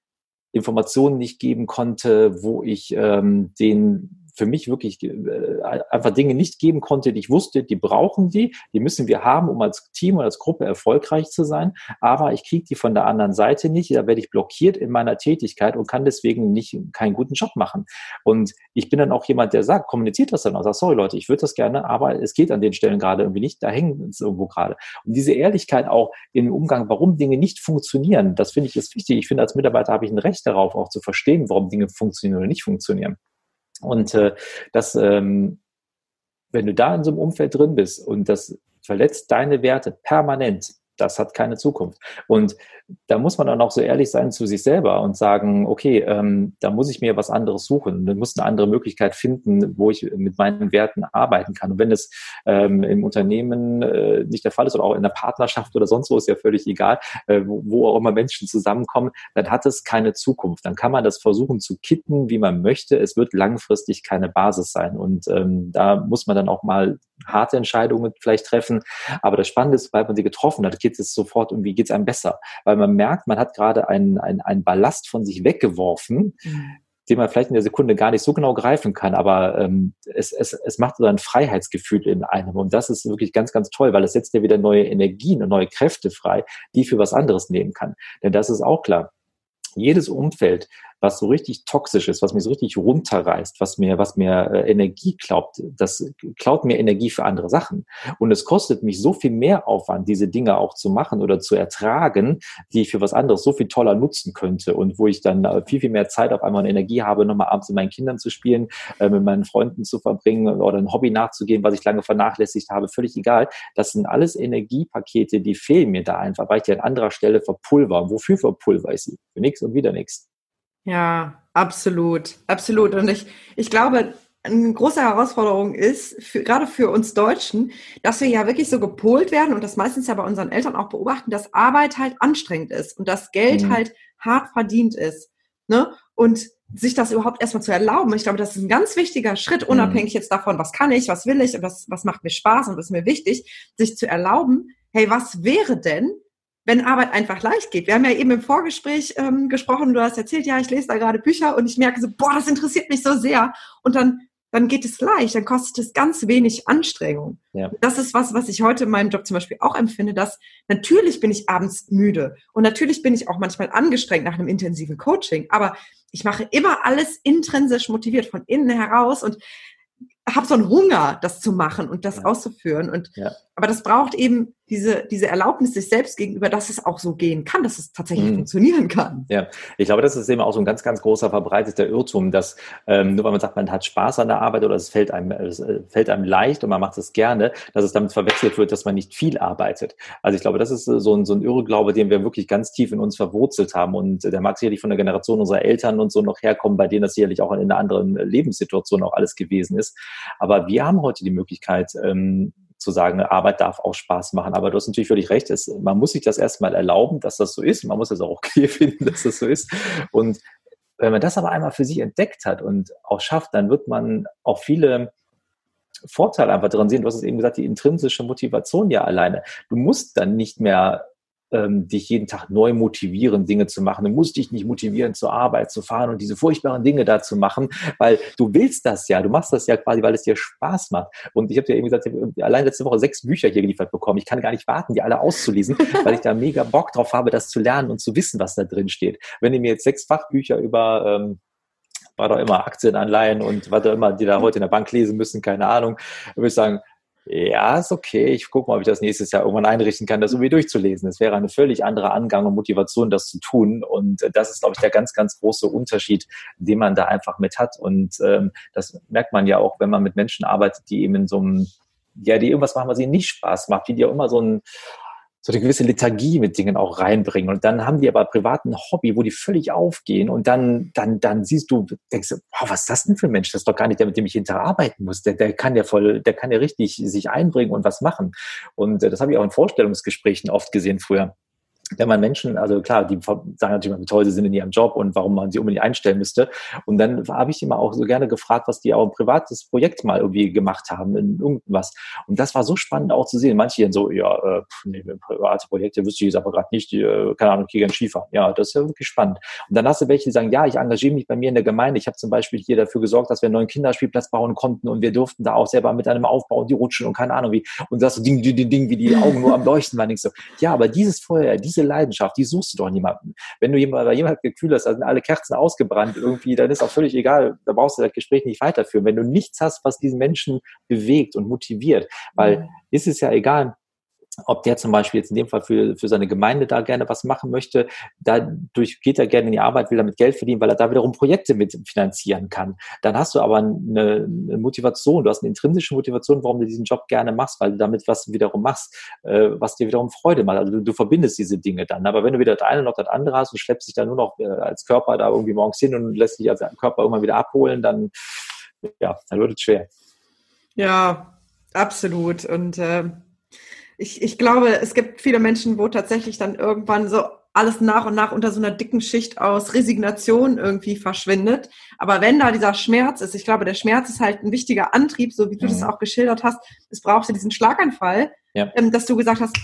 B: Informationen nicht geben konnte, wo ich ähm, den für mich wirklich äh, einfach Dinge nicht geben konnte, die ich wusste, die brauchen die, die müssen wir haben, um als Team oder als Gruppe erfolgreich zu sein. Aber ich kriege die von der anderen Seite nicht. Da werde ich blockiert in meiner Tätigkeit und kann deswegen nicht keinen guten Job machen. Und ich bin dann auch jemand, der sagt, kommuniziert das dann auch, sagt, sorry Leute, ich würde das gerne, aber es geht an den Stellen gerade irgendwie nicht, da hängen es irgendwo gerade. Und diese Ehrlichkeit auch im Umgang, warum Dinge nicht funktionieren, das finde ich ist wichtig. Ich finde, als Mitarbeiter habe ich ein Recht darauf, auch zu verstehen, warum Dinge funktionieren oder nicht funktionieren. Und äh, das, ähm, wenn du da in so einem Umfeld drin bist und das verletzt deine Werte permanent, das hat keine Zukunft. Und da muss man dann auch so ehrlich sein zu sich selber und sagen, okay, ähm, da muss ich mir was anderes suchen. Da muss eine andere Möglichkeit finden, wo ich mit meinen Werten arbeiten kann. Und wenn es ähm, im Unternehmen äh, nicht der Fall ist oder auch in der Partnerschaft oder sonst wo, ist ja völlig egal, äh, wo, wo auch immer Menschen zusammenkommen, dann hat es keine Zukunft. Dann kann man das versuchen zu kitten, wie man möchte. Es wird langfristig keine Basis sein. Und ähm, da muss man dann auch mal harte Entscheidungen vielleicht treffen. Aber das Spannende ist, weil man sie getroffen hat, geht es sofort um, wie geht es einem besser. Weil man merkt, man hat gerade einen, einen, einen Ballast von sich weggeworfen, mhm. den man vielleicht in der Sekunde gar nicht so genau greifen kann. Aber ähm, es, es, es macht so ein Freiheitsgefühl in einem. Und das ist wirklich ganz, ganz toll, weil es setzt ja wieder neue Energien und neue Kräfte frei, die für was anderes nehmen kann. Denn das ist auch klar. Jedes Umfeld, was so richtig toxisch ist, was mir so richtig runterreißt, was mir, was mir äh, Energie glaubt, das klaut mir Energie für andere Sachen. Und es kostet mich so viel mehr Aufwand, diese Dinge auch zu machen oder zu ertragen, die ich für was anderes so viel toller nutzen könnte und wo ich dann äh, viel, viel mehr Zeit auf einmal und Energie habe, nochmal abends mit meinen Kindern zu spielen, äh, mit meinen Freunden zu verbringen oder ein Hobby nachzugehen, was ich lange vernachlässigt habe, völlig egal. Das sind alles Energiepakete, die fehlen mir da einfach, weil ich die an anderer Stelle verpulver. Wofür verpulver ich sie? Für nichts und wieder nichts.
A: Ja, absolut, absolut. Und ich, ich glaube, eine große Herausforderung ist, für, gerade für uns Deutschen, dass wir ja wirklich so gepolt werden und das meistens ja bei unseren Eltern auch beobachten, dass Arbeit halt anstrengend ist und das Geld mhm. halt hart verdient ist. Ne? Und sich das überhaupt erstmal zu erlauben. Ich glaube, das ist ein ganz wichtiger Schritt, mhm. unabhängig jetzt davon, was kann ich, was will ich und was, was macht mir Spaß und was ist mir wichtig, sich zu erlauben, hey, was wäre denn, wenn Arbeit einfach leicht geht. Wir haben ja eben im Vorgespräch ähm, gesprochen, du hast erzählt, ja, ich lese da gerade Bücher und ich merke so, boah, das interessiert mich so sehr. Und dann, dann geht es leicht, dann kostet es ganz wenig Anstrengung. Ja. Das ist was, was ich heute in meinem Job zum Beispiel auch empfinde, dass natürlich bin ich abends müde und natürlich bin ich auch manchmal angestrengt nach einem intensiven Coaching, aber ich mache immer alles intrinsisch motiviert von innen heraus und habe so einen Hunger, das zu machen und das ja. auszuführen. Und ja. Aber das braucht eben diese, diese Erlaubnis sich selbst gegenüber, dass es auch so gehen kann, dass es tatsächlich mhm. funktionieren kann.
B: Ja, ich glaube, das ist eben auch so ein ganz, ganz großer verbreiteter Irrtum, dass ähm, nur weil man sagt, man hat Spaß an der Arbeit oder es fällt einem, es äh, fällt einem leicht und man macht es gerne, dass es damit verwechselt wird, dass man nicht viel arbeitet. Also ich glaube, das ist so ein, so ein Irrglaube, den wir wirklich ganz tief in uns verwurzelt haben und der mag sicherlich von der Generation unserer Eltern und so noch herkommen, bei denen das sicherlich auch in einer anderen Lebenssituation auch alles gewesen ist. Aber wir haben heute die Möglichkeit, ähm, zu sagen, Arbeit darf auch Spaß machen. Aber du hast natürlich völlig recht, es, man muss sich das erstmal erlauben, dass das so ist. Man muss es auch okay <laughs> finden, dass das so ist. Und wenn man das aber einmal für sich entdeckt hat und auch schafft, dann wird man auch viele Vorteile einfach drin sehen. Du hast es eben gesagt, die intrinsische Motivation ja alleine. Du musst dann nicht mehr ähm, dich jeden Tag neu motivieren, Dinge zu machen. Du musst dich nicht motivieren, zur Arbeit zu fahren und diese furchtbaren Dinge da zu machen, weil du willst das ja. Du machst das ja quasi, weil es dir Spaß macht. Und ich habe dir eben gesagt, ich habe allein letzte Woche sechs Bücher hier geliefert bekommen. Ich kann gar nicht warten, die alle auszulesen, <laughs> weil ich da mega Bock drauf habe, das zu lernen und zu wissen, was da drin steht. Wenn ihr mir jetzt sechs Fachbücher über ähm, war doch immer Aktienanleihen und was auch immer, die da heute in der Bank lesen müssen, keine Ahnung, würde ich sagen, ja, ist okay. Ich gucke mal, ob ich das nächstes Jahr irgendwann einrichten kann, das irgendwie durchzulesen. Es wäre eine völlig andere Angang und Motivation, das zu tun. Und äh, das ist, glaube ich, der ganz, ganz große Unterschied, den man da einfach mit hat. Und ähm, das merkt man ja auch, wenn man mit Menschen arbeitet, die eben in so einem, ja, die irgendwas machen, was ihnen nicht Spaß macht, die dir immer so ein so eine gewisse Lethargie mit Dingen auch reinbringen. Und dann haben die aber privat ein Hobby, wo die völlig aufgehen. Und dann, dann, dann siehst du, denkst du, wow, was ist das denn für ein Mensch? Das ist doch gar nicht der, mit dem ich hinterher arbeiten muss. Der, der kann ja voll, der kann ja richtig sich einbringen und was machen. Und äh, das habe ich auch in Vorstellungsgesprächen oft gesehen früher wenn man Menschen, also klar, die sagen natürlich, wie toll sie sind in ihrem Job und warum man sie unbedingt einstellen müsste. Und dann habe ich immer auch so gerne gefragt, was die auch ein privates Projekt mal irgendwie gemacht haben in irgendwas. Und das war so spannend auch zu sehen. Manche so, ja, äh, nee, private Projekte wüsste ich jetzt aber gerade nicht, die, äh, keine Ahnung, gegen Skifahren. Ja, das ist ja wirklich spannend. Und dann hast du welche, die sagen, ja, ich engagiere mich bei mir in der Gemeinde. Ich habe zum Beispiel hier dafür gesorgt, dass wir einen neuen Kinderspielplatz bauen konnten und wir durften da auch selber mit einem aufbauen, die rutschen und keine Ahnung wie. Und das so Ding, Ding, Ding, Ding, wie die Augen nur am Leuchten waren. Ich so, ja, aber dieses Feuer, diese Leidenschaft, die suchst du doch niemanden. Wenn du jemand, bei jemand Gefühl hast, da sind alle Kerzen ausgebrannt irgendwie, dann ist auch völlig egal, da brauchst du das Gespräch nicht weiterführen. Wenn du nichts hast, was diesen Menschen bewegt und motiviert, weil mhm. ist es ja egal, ob der zum Beispiel jetzt in dem Fall für, für seine Gemeinde da gerne was machen möchte, dadurch geht er gerne in die Arbeit, will damit Geld verdienen, weil er da wiederum Projekte mit finanzieren kann. Dann hast du aber eine, eine Motivation, du hast eine intrinsische Motivation, warum du diesen Job gerne machst, weil du damit was wiederum machst, äh, was dir wiederum Freude macht. Also du, du, verbindest diese Dinge dann. Aber wenn du weder das eine noch das andere hast und schleppst dich dann nur noch äh, als Körper da irgendwie morgens hin und lässt dich als Körper irgendwann wieder abholen, dann, ja, dann wird es schwer.
A: Ja, absolut. Und äh ich, ich glaube, es gibt viele Menschen, wo tatsächlich dann irgendwann so alles nach und nach unter so einer dicken Schicht aus Resignation irgendwie verschwindet. Aber wenn da dieser Schmerz ist, ich glaube, der Schmerz ist halt ein wichtiger Antrieb, so wie du mhm. das auch geschildert hast. Es braucht ja diesen Schlaganfall, ja. ähm, dass du gesagt hast,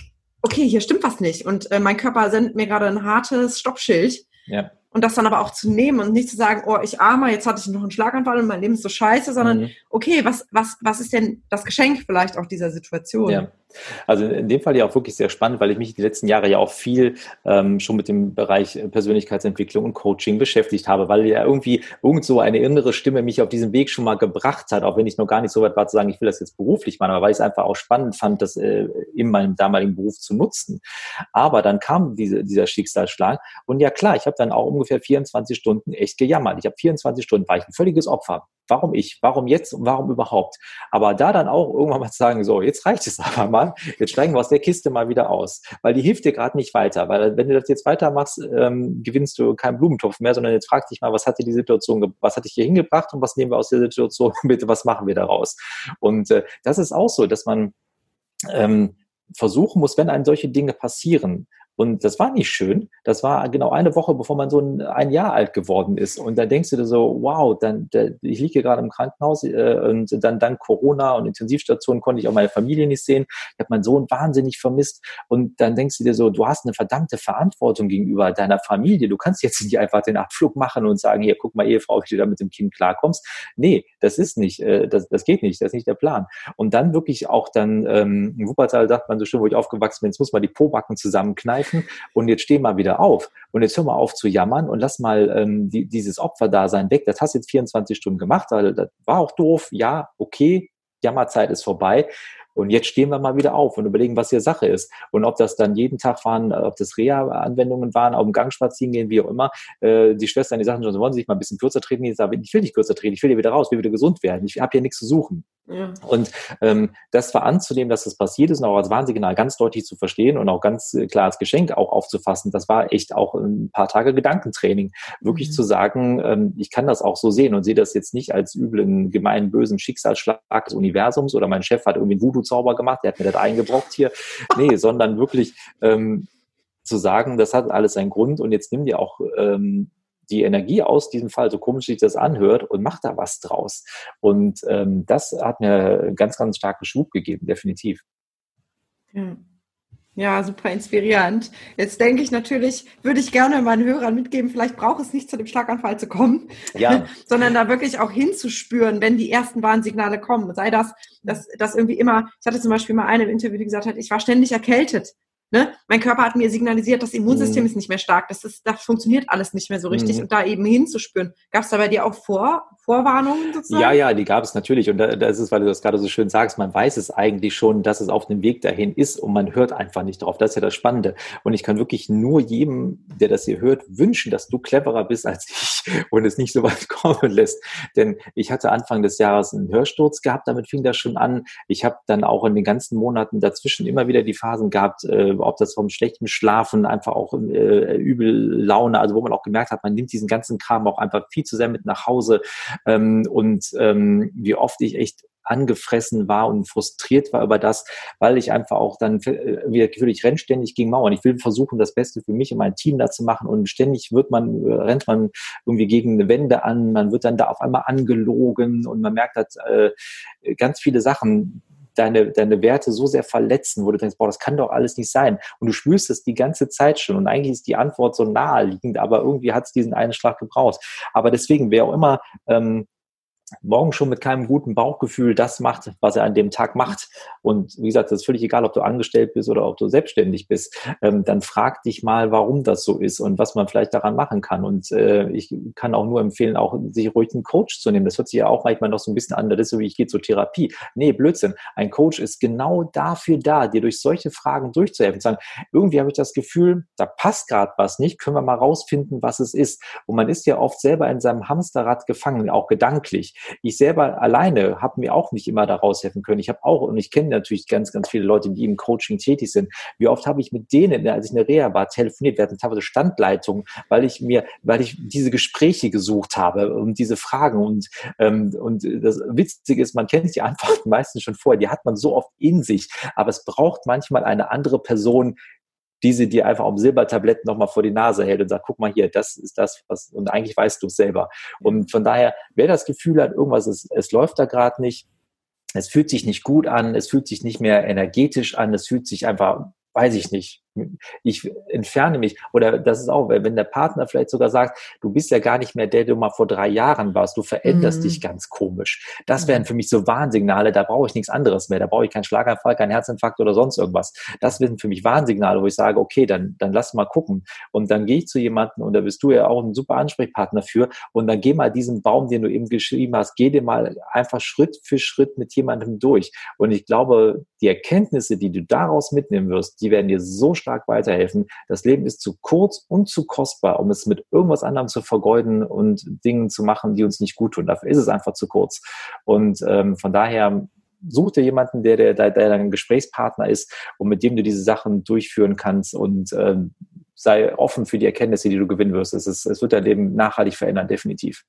A: okay, hier stimmt was nicht und äh, mein Körper sendet mir gerade ein hartes Stoppschild. Ja. Und das dann aber auch zu nehmen und nicht zu sagen, oh, ich armer, jetzt hatte ich noch einen Schlaganfall und mein Leben ist so scheiße, sondern mhm. okay, was, was, was ist denn das Geschenk vielleicht auch dieser Situation?
B: Ja. Also in dem Fall ja auch wirklich sehr spannend, weil ich mich die letzten Jahre ja auch viel ähm, schon mit dem Bereich Persönlichkeitsentwicklung und Coaching beschäftigt habe, weil ja irgendwie irgend so eine innere Stimme mich auf diesem Weg schon mal gebracht hat, auch wenn ich noch gar nicht so weit war zu sagen, ich will das jetzt beruflich machen, aber weil ich es einfach auch spannend fand, das äh, in meinem damaligen Beruf zu nutzen. Aber dann kam diese, dieser Schicksalsschlag und ja klar, ich habe dann auch ungefähr 24 Stunden echt gejammert. Ich habe 24 Stunden, war ich ein völliges Opfer. Warum ich? Warum jetzt und warum überhaupt? Aber da dann auch irgendwann mal zu sagen, so, jetzt reicht es <laughs> aber mal, jetzt steigen wir aus der Kiste mal wieder aus. Weil die hilft dir gerade nicht weiter. Weil wenn du das jetzt weitermachst, ähm, gewinnst du keinen Blumentopf mehr, sondern jetzt frag dich mal, was hat dir die Situation, was hat dich hier hingebracht und was nehmen wir aus der Situation <laughs> mit, was machen wir daraus? Und äh, das ist auch so, dass man ähm, versuchen muss, wenn einem solche Dinge passieren, und das war nicht schön. Das war genau eine Woche, bevor man so ein, ein Jahr alt geworden ist. Und dann denkst du dir so, wow, dann, der, ich liege gerade im Krankenhaus äh, und dann dank Corona und Intensivstation konnte ich auch meine Familie nicht sehen. Ich habe meinen Sohn wahnsinnig vermisst. Und dann denkst du dir so, du hast eine verdammte Verantwortung gegenüber deiner Familie. Du kannst jetzt nicht einfach den Abflug machen und sagen, hier, guck mal, Ehefrau, wie du da mit dem Kind klarkommst. Nee, das ist nicht, äh, das, das geht nicht, das ist nicht der Plan. Und dann wirklich auch dann, ähm, in Wuppertal sagt man so schön, wo ich aufgewachsen bin, jetzt muss man die Pobacken zusammenkneifen und jetzt steh mal wieder auf und jetzt hör mal auf zu jammern und lass mal ähm, die, dieses Opferdasein weg. Das hast du jetzt 24 Stunden gemacht, weil das war auch doof, ja, okay, Jammerzeit ist vorbei. Und jetzt stehen wir mal wieder auf und überlegen, was hier Sache ist. Und ob das dann jeden Tag waren, ob das Reha-Anwendungen waren, auf dem Gang spazieren gehen, wie auch immer. Äh, die Schwestern, die sagten schon, sie wollen sich mal ein bisschen kürzer treten. Ich sage, ich will nicht kürzer treten, ich will hier wieder raus, ich will wieder gesund werden. Ich habe hier nichts zu suchen. Ja. Und ähm, das war anzunehmen, dass das passiert ist und auch als Warnsignal ganz deutlich zu verstehen und auch ganz äh, klar als Geschenk auch aufzufassen, das war echt auch ein paar Tage Gedankentraining. Wirklich mhm. zu sagen, ähm, ich kann das auch so sehen und sehe das jetzt nicht als üblen, gemeinen, bösen Schicksalsschlag des Universums oder mein Chef hat irgendwie einen Voodoo-Zauber gemacht, der hat mir das eingebrockt hier. Nee, sondern wirklich ähm, zu sagen, das hat alles seinen Grund und jetzt nimm dir auch ähm, die Energie aus diesem Fall, so komisch sich das anhört, und macht da was draus. Und ähm, das hat mir ganz, ganz starken Schub gegeben, definitiv.
A: Ja. Ja, super inspirierend. Jetzt denke ich natürlich, würde ich gerne meinen Hörern mitgeben, vielleicht braucht es nicht zu dem Schlaganfall zu kommen, ja. <laughs> sondern da wirklich auch hinzuspüren, wenn die ersten Warnsignale kommen. Sei das, dass, dass irgendwie immer, ich hatte zum Beispiel mal eine im Interview, die gesagt hat, ich war ständig erkältet. Ne? Mein Körper hat mir signalisiert, das Immunsystem mhm. ist nicht mehr stark, das, ist, das funktioniert alles nicht mehr so richtig mhm. und da eben hinzuspüren. Gab es da bei dir auch Vor, Vorwarnungen
B: sozusagen? Ja, ja, die gab es natürlich und da, das ist, weil du das gerade so schön sagst, man weiß es eigentlich schon, dass es auf dem Weg dahin ist und man hört einfach nicht drauf. Das ist ja das Spannende und ich kann wirklich nur jedem, der das hier hört, wünschen, dass du cleverer bist als <laughs> ich und es nicht so weit <laughs> kommen lässt. Denn ich hatte Anfang des Jahres einen Hörsturz gehabt, damit fing das schon an. Ich habe dann auch in den ganzen Monaten dazwischen immer wieder die Phasen gehabt, äh, ob das vom schlechten Schlafen, einfach auch äh, übel Laune, also wo man auch gemerkt hat, man nimmt diesen ganzen Kram auch einfach viel zu sehr mit nach Hause ähm, und ähm, wie oft ich echt angefressen war und frustriert war über das, weil ich einfach auch dann äh, wieder gefühlt, ich renne ständig gegen Mauern. Ich will versuchen, das Beste für mich und mein Team da zu machen und ständig wird man, äh, rennt man irgendwie gegen eine Wände an, man wird dann da auf einmal angelogen und man merkt halt äh, ganz viele Sachen, deine, deine Werte so sehr verletzen, wo du denkst, boah, das kann doch alles nicht sein. Und du spürst es die ganze Zeit schon. Und eigentlich ist die Antwort so naheliegend, aber irgendwie hat es diesen einen Schlag gebraucht. Aber deswegen, wer auch immer ähm, morgen schon mit keinem guten Bauchgefühl das macht, was er an dem Tag macht. Und wie gesagt, das ist völlig egal, ob du angestellt bist oder ob du selbstständig bist. Ähm, dann frag dich mal, warum das so ist und was man vielleicht daran machen kann. Und äh, ich kann auch nur empfehlen, auch sich ruhig einen Coach zu nehmen. Das hört sich ja auch manchmal noch so ein bisschen an, das ist so wie ich gehe zur Therapie. Nee, Blödsinn. Ein Coach ist genau dafür da, dir durch solche Fragen durchzuhelfen. Sagen, irgendwie habe ich das Gefühl, da passt gerade was nicht, können wir mal rausfinden, was es ist. Und man ist ja oft selber in seinem Hamsterrad gefangen, auch gedanklich. Ich selber alleine habe mir auch nicht immer daraus helfen können. Ich habe auch, und ich kenne natürlich ganz, ganz viele Leute, die im Coaching tätig sind. Wie oft habe ich mit denen, als ich in der Reha war, telefoniert. Wir hatten teilweise Standleitungen, weil ich mir, weil ich diese Gespräche gesucht habe und diese Fragen. Und, ähm, und das Witzige ist, man kennt die <laughs> Antworten meistens schon vorher. Die hat man so oft in sich. Aber es braucht manchmal eine andere Person, diese dir einfach auf Silbertablett nochmal vor die Nase hält und sagt, guck mal hier, das ist das, was, und eigentlich weißt du es selber. Und von daher, wer das Gefühl hat, irgendwas ist, es läuft da gerade nicht, es fühlt sich nicht gut an, es fühlt sich nicht mehr energetisch an, es fühlt sich einfach, weiß ich nicht, ich entferne mich. Oder das ist auch, wenn der Partner vielleicht sogar sagt, du bist ja gar nicht mehr der, der du mal vor drei Jahren warst, du veränderst mhm. dich ganz komisch. Das wären für mich so Warnsignale, da brauche ich nichts anderes mehr. Da brauche ich keinen Schlaganfall, keinen Herzinfarkt oder sonst irgendwas. Das wären für mich Warnsignale, wo ich sage, okay, dann, dann lass mal gucken. Und dann gehe ich zu jemandem und da bist du ja auch ein super Ansprechpartner für. Und dann geh mal diesen Baum, den du eben geschrieben hast, geh dir mal einfach Schritt für Schritt mit jemandem durch. Und ich glaube, die Erkenntnisse, die du daraus mitnehmen wirst, die werden dir so stark weiterhelfen. Das Leben ist zu kurz und zu kostbar, um es mit irgendwas anderem zu vergeuden und Dingen zu machen, die uns nicht gut tun. Dafür ist es einfach zu kurz. Und ähm, von daher such dir jemanden, der, der, der dein Gesprächspartner ist und mit dem du diese Sachen durchführen kannst und ähm, sei offen für die Erkenntnisse, die du gewinnen wirst. Es, ist, es wird dein Leben nachhaltig verändern, definitiv.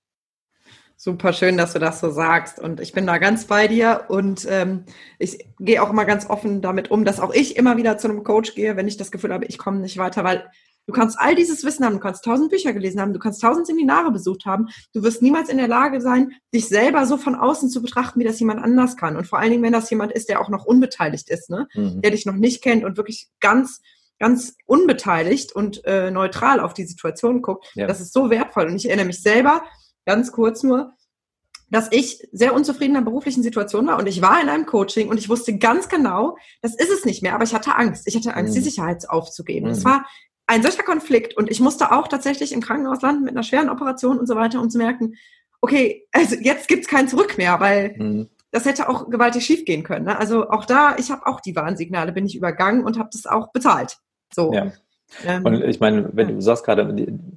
A: Super schön, dass du das so sagst. Und ich bin da ganz bei dir. Und ähm, ich gehe auch immer ganz offen damit um, dass auch ich immer wieder zu einem Coach gehe, wenn ich das Gefühl habe, ich komme nicht weiter, weil du kannst all dieses Wissen haben, du kannst tausend Bücher gelesen haben, du kannst tausend Seminare besucht haben. Du wirst niemals in der Lage sein, dich selber so von außen zu betrachten, wie das jemand anders kann. Und vor allen Dingen, wenn das jemand ist, der auch noch unbeteiligt ist, ne? Mhm. der dich noch nicht kennt und wirklich ganz ganz unbeteiligt und äh, neutral auf die Situation guckt, ja. das ist so wertvoll. Und ich erinnere mich selber, ganz kurz nur, dass ich sehr unzufrieden in der beruflichen Situation war und ich war in einem Coaching und ich wusste ganz genau, das ist es nicht mehr, aber ich hatte Angst. Ich hatte Angst, mhm. die Sicherheit aufzugeben. Es mhm. war ein solcher Konflikt und ich musste auch tatsächlich im Krankenhaus landen mit einer schweren Operation und so weiter, um zu merken, okay, also jetzt gibt's kein Zurück mehr, weil mhm. das hätte auch gewaltig schief gehen können. Ne? Also auch da, ich habe auch die Warnsignale, bin ich übergangen und habe das auch bezahlt. So.
B: Ja. Ähm, und ich meine, wenn du sagst gerade,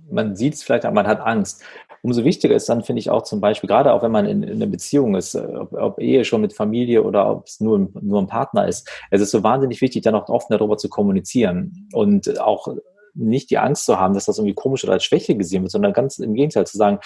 B: man sieht es vielleicht, aber man hat Angst. Umso wichtiger ist dann, finde ich auch zum Beispiel, gerade auch wenn man in, in einer Beziehung ist, äh, ob, ob, Ehe schon mit Familie oder ob es nur, nur ein Partner ist, es ist so wahnsinnig wichtig, dann auch offen darüber zu kommunizieren und auch nicht die Angst zu haben, dass das irgendwie komisch oder als Schwäche gesehen wird, sondern ganz im Gegenteil zu sagen,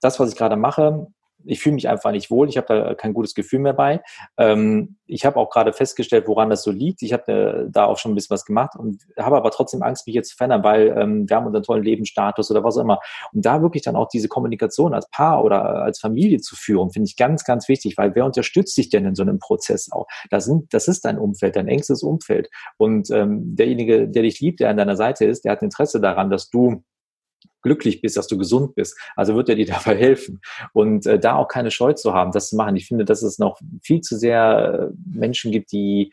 B: das, was ich gerade mache, ich fühle mich einfach nicht wohl, ich habe da kein gutes Gefühl mehr bei. Ähm, ich habe auch gerade festgestellt, woran das so liegt. Ich habe äh, da auch schon ein bisschen was gemacht und habe aber trotzdem Angst, mich jetzt zu verändern, weil ähm, wir haben unseren tollen Lebensstatus oder was auch immer. Und da wirklich dann auch diese Kommunikation als Paar oder als Familie zu führen, finde ich ganz, ganz wichtig, weil wer unterstützt dich denn in so einem Prozess auch? Das, sind, das ist dein Umfeld, dein engstes Umfeld. Und ähm, derjenige, der dich liebt, der an deiner Seite ist, der hat Interesse daran, dass du glücklich bist, dass du gesund bist. Also wird er dir <laughs> dabei helfen. Und äh, da auch keine Scheu zu haben, das zu machen. Ich finde, dass es noch viel zu sehr äh, Menschen gibt, die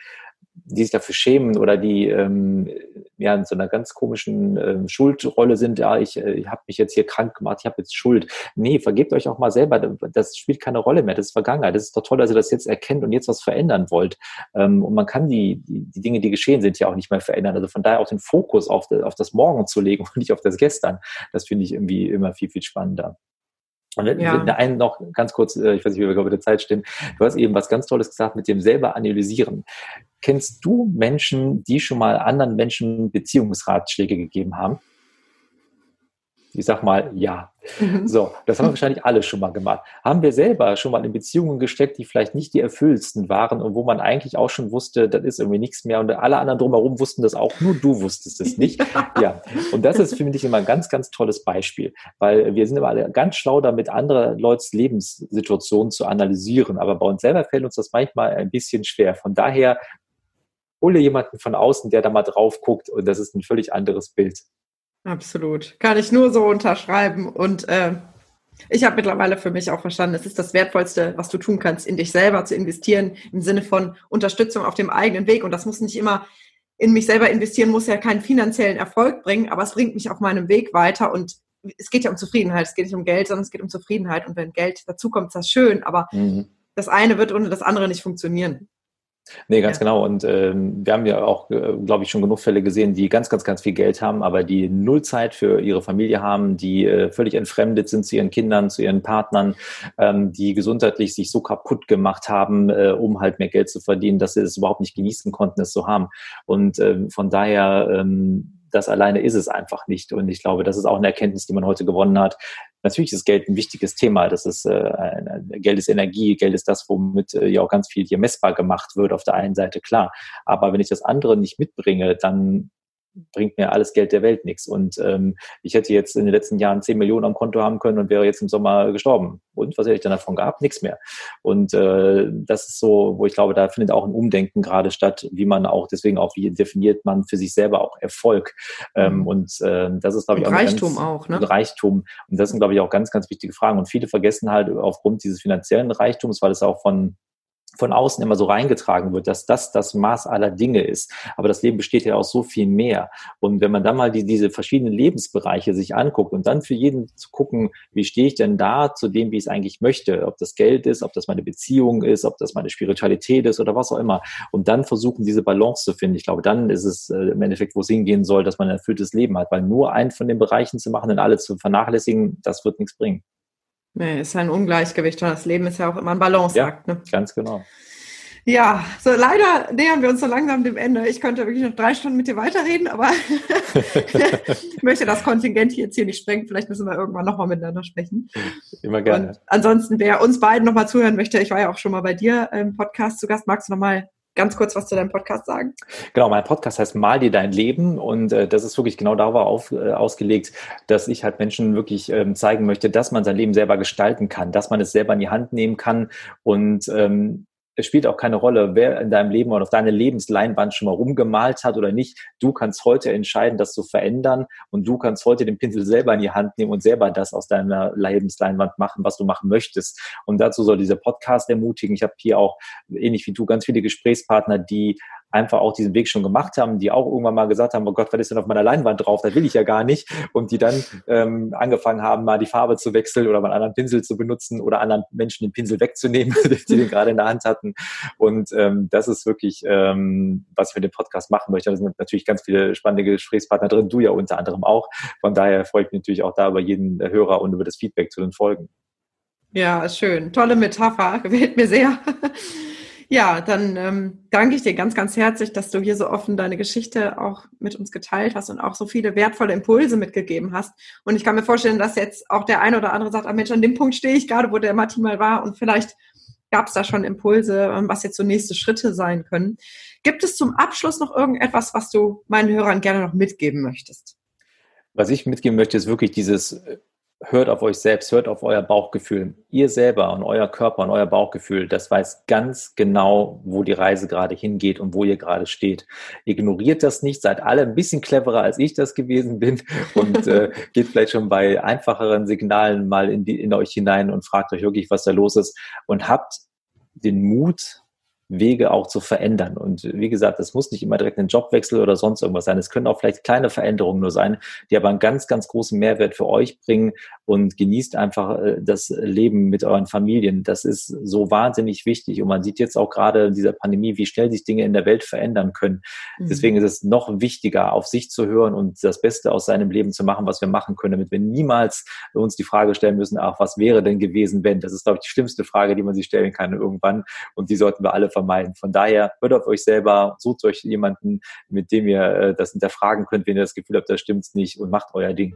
B: die sich dafür schämen oder die ähm, ja in so einer ganz komischen ähm, Schuldrolle sind, ja, ich, äh, ich habe mich jetzt hier krank gemacht, ich habe jetzt Schuld. Nee, vergebt euch auch mal selber, das spielt keine Rolle mehr, das ist Vergangenheit. Das ist doch toll, dass ihr das jetzt erkennt und jetzt was verändern wollt. Ähm, und man kann die, die, die Dinge, die geschehen sind, ja auch nicht mehr verändern. Also von daher auch den Fokus auf, auf das Morgen zu legen und nicht auf das Gestern, das finde ich irgendwie immer viel, viel spannender. Und ja. einen noch ganz kurz, äh, ich weiß nicht, wie wir gerade mit der Zeit stehen. Du hast eben was ganz Tolles gesagt mit dem selber analysieren. Kennst du Menschen, die schon mal anderen Menschen Beziehungsratschläge gegeben haben? Ich sag mal ja. Mhm. So, das haben wir wahrscheinlich alle schon mal gemacht. Haben wir selber schon mal in Beziehungen gesteckt, die vielleicht nicht die erfüllendsten waren und wo man eigentlich auch schon wusste, das ist irgendwie nichts mehr und alle anderen drumherum wussten das auch, nur du wusstest es nicht. <laughs> ja, und das ist für mich immer ein ganz, ganz tolles Beispiel, weil wir sind immer alle ganz schlau damit, andere Leute Lebenssituationen zu analysieren, aber bei uns selber fällt uns das manchmal ein bisschen schwer. Von daher hole jemanden von außen, der da mal drauf guckt und das ist ein völlig anderes Bild.
A: Absolut. Kann ich nur so unterschreiben. Und äh, ich habe mittlerweile für mich auch verstanden, es ist das Wertvollste, was du tun kannst, in dich selber zu investieren, im Sinne von Unterstützung auf dem eigenen Weg. Und das muss nicht immer in mich selber investieren, muss ja keinen finanziellen Erfolg bringen, aber es bringt mich auf meinem Weg weiter. Und es geht ja um Zufriedenheit. Es geht nicht um Geld, sondern es geht um Zufriedenheit. Und wenn Geld dazu kommt, ist das schön. Aber mhm. das eine wird ohne das andere nicht funktionieren.
B: Nee, ganz ja. genau. Und ähm, wir haben ja auch, äh, glaube ich, schon genug Fälle gesehen, die ganz, ganz, ganz viel Geld haben, aber die null Zeit für ihre Familie haben, die äh, völlig entfremdet sind zu ihren Kindern, zu ihren Partnern, ähm, die gesundheitlich sich so kaputt gemacht haben, äh, um halt mehr Geld zu verdienen, dass sie es überhaupt nicht genießen konnten, es zu haben. Und ähm, von daher ähm, das alleine ist es einfach nicht. Und ich glaube, das ist auch eine Erkenntnis, die man heute gewonnen hat. Natürlich ist Geld ein wichtiges Thema. Das ist äh, Geld ist Energie, Geld ist das, womit äh, ja auch ganz viel hier messbar gemacht wird. Auf der einen Seite klar, aber wenn ich das andere nicht mitbringe, dann bringt mir alles Geld der Welt nichts. Und ähm, ich hätte jetzt in den letzten Jahren 10 Millionen am Konto haben können und wäre jetzt im Sommer gestorben. Und was hätte ich dann davon gehabt? Nichts mehr. Und äh, das ist so, wo ich glaube, da findet auch ein Umdenken gerade statt, wie man auch, deswegen auch, wie definiert man für sich selber auch Erfolg. Ähm, mhm. und äh, das ist, glaube ich,
A: auch Reichtum ganz, auch, ne?
B: Reichtum. Und das sind, glaube ich, auch ganz, ganz wichtige Fragen. Und viele vergessen halt aufgrund dieses finanziellen Reichtums, weil es auch von von außen immer so reingetragen wird, dass das das Maß aller Dinge ist. Aber das Leben besteht ja aus so viel mehr. Und wenn man dann mal die, diese verschiedenen Lebensbereiche sich anguckt und dann für jeden zu gucken, wie stehe ich denn da zu dem, wie ich es eigentlich möchte, ob das Geld ist, ob das meine Beziehung ist, ob das meine Spiritualität ist oder was auch immer. Und dann versuchen, diese Balance zu finden. Ich glaube, dann ist es äh, im Endeffekt, wo es hingehen soll, dass man ein erfülltes Leben hat. Weil nur einen von den Bereichen zu machen und alle zu vernachlässigen, das wird nichts bringen.
A: Nee, ist ein Ungleichgewicht und das Leben ist ja auch immer ein Balanceakt.
B: Ja, ne? ganz genau.
A: Ja, so leider nähern wir uns so langsam dem Ende. Ich könnte wirklich noch drei Stunden mit dir weiterreden, aber <laughs> <laughs> ich möchte das Kontingent jetzt hier nicht sprengen. Vielleicht müssen wir irgendwann nochmal miteinander sprechen.
B: Immer gerne. Und
A: ansonsten, wer uns beiden nochmal zuhören möchte, ich war ja auch schon mal bei dir im Podcast zu Gast. Magst du nochmal ganz kurz was zu deinem Podcast sagen?
B: Genau, mein Podcast heißt Mal dir dein Leben und äh, das ist wirklich genau darauf auf, äh, ausgelegt, dass ich halt Menschen wirklich ähm, zeigen möchte, dass man sein Leben selber gestalten kann, dass man es selber in die Hand nehmen kann und ähm, es spielt auch keine Rolle, wer in deinem Leben oder auf deine Lebensleinwand schon mal rumgemalt hat oder nicht. Du kannst heute entscheiden, das zu verändern und du kannst heute den Pinsel selber in die Hand nehmen und selber das aus deiner Lebensleinwand machen, was du machen möchtest. Und dazu soll dieser Podcast ermutigen. Ich habe hier auch, ähnlich wie du, ganz viele Gesprächspartner, die einfach auch diesen Weg schon gemacht haben, die auch irgendwann mal gesagt haben, oh Gott, was ist denn auf meiner Leinwand drauf? Das will ich ja gar nicht. Und die dann ähm, angefangen haben, mal die Farbe zu wechseln oder mal einen anderen Pinsel zu benutzen oder anderen Menschen den Pinsel wegzunehmen, <laughs> die den gerade in der Hand hatten. Und ähm, das ist wirklich, ähm, was ich mit dem Podcast machen möchte. Da sind natürlich ganz viele spannende Gesprächspartner drin, du ja unter anderem auch. Von daher freue ich mich natürlich auch da über jeden Hörer und über das Feedback zu den Folgen.
A: Ja, schön. Tolle Metapher. <laughs> Gefällt mir sehr. Ja, dann ähm, danke ich dir ganz, ganz herzlich, dass du hier so offen deine Geschichte auch mit uns geteilt hast und auch so viele wertvolle Impulse mitgegeben hast. Und ich kann mir vorstellen, dass jetzt auch der eine oder andere sagt, ah Mensch, an dem Punkt stehe ich gerade, wo der Martin mal war und vielleicht gab es da schon Impulse, ähm, was jetzt so nächste Schritte sein können. Gibt es zum Abschluss noch irgendetwas, was du meinen Hörern gerne noch mitgeben möchtest?
B: Was ich mitgeben möchte, ist wirklich dieses äh, hört auf euch selbst, hört auf euer Bauchgefühl. Ihr selber und euer Körper und euer Bauchgefühl, das weiß ganz genau, wo die Reise gerade hingeht und wo ihr gerade steht. Ignoriert das nicht, seid alle ein bisschen cleverer, als ich das gewesen bin <laughs> und äh, geht vielleicht schon bei einfacheren Signalen mal in, die, in euch hinein und fragt euch wirklich, was da los ist und habt den Mut, Wege auch zu verändern. Und wie gesagt, es muss nicht immer direkt ein Jobwechsel oder sonst irgendwas sein. Es können auch vielleicht kleine Veränderungen nur sein, die aber einen ganz, ganz großen Mehrwert für euch bringen und genießt einfach äh, das Leben mit euren Familien. Das ist so wahnsinnig wichtig. Und man sieht jetzt auch gerade in dieser Pandemie, wie schnell sich Dinge in der Welt verändern können. Mhm. Deswegen ist es noch wichtiger, auf sich zu hören und das Beste aus seinem Leben zu machen, was wir machen können, damit wir niemals uns die Frage stellen müssen, ach, was wäre denn gewesen, wenn? Das ist, glaube ich, die schlimmste Frage, die man sich stellen kann irgendwann. Und die sollten wir alle vermeiden. Von daher hört auf euch selber, sucht euch jemanden, mit dem ihr äh, das hinterfragen könnt, wenn ihr das Gefühl habt, das stimmt's nicht und macht euer Ding.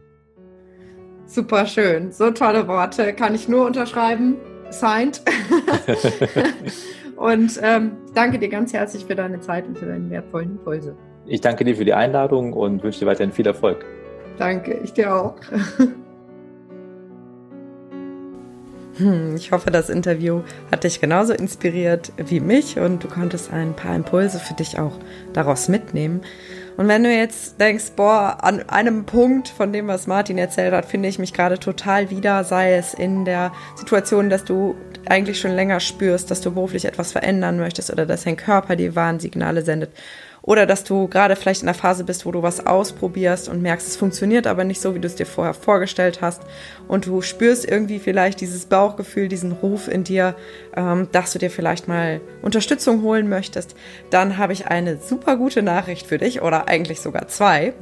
A: Super schön. So tolle Worte. Kann ich nur unterschreiben. Signed. <laughs> und ähm, danke dir ganz herzlich für deine Zeit und für deine wertvollen Impulse.
B: Ich danke dir für die Einladung und wünsche dir weiterhin viel Erfolg.
A: Danke, ich dir auch. <laughs> Hm, ich hoffe, das Interview hat dich genauso inspiriert wie mich und du konntest ein paar Impulse für dich auch daraus mitnehmen. Und wenn du jetzt denkst, boah, an einem Punkt von dem, was Martin erzählt hat, finde ich mich gerade total wieder, sei es in der Situation, dass du eigentlich schon länger spürst, dass du beruflich etwas verändern möchtest oder dass dein Körper dir Warnsignale sendet oder dass du gerade vielleicht in der Phase bist, wo du was ausprobierst und merkst, es funktioniert aber nicht so, wie du es dir vorher vorgestellt hast. Und du spürst irgendwie vielleicht dieses Bauchgefühl, diesen Ruf in dir, ähm, dass du dir vielleicht mal Unterstützung holen möchtest. Dann habe ich eine super gute Nachricht für dich oder eigentlich sogar zwei.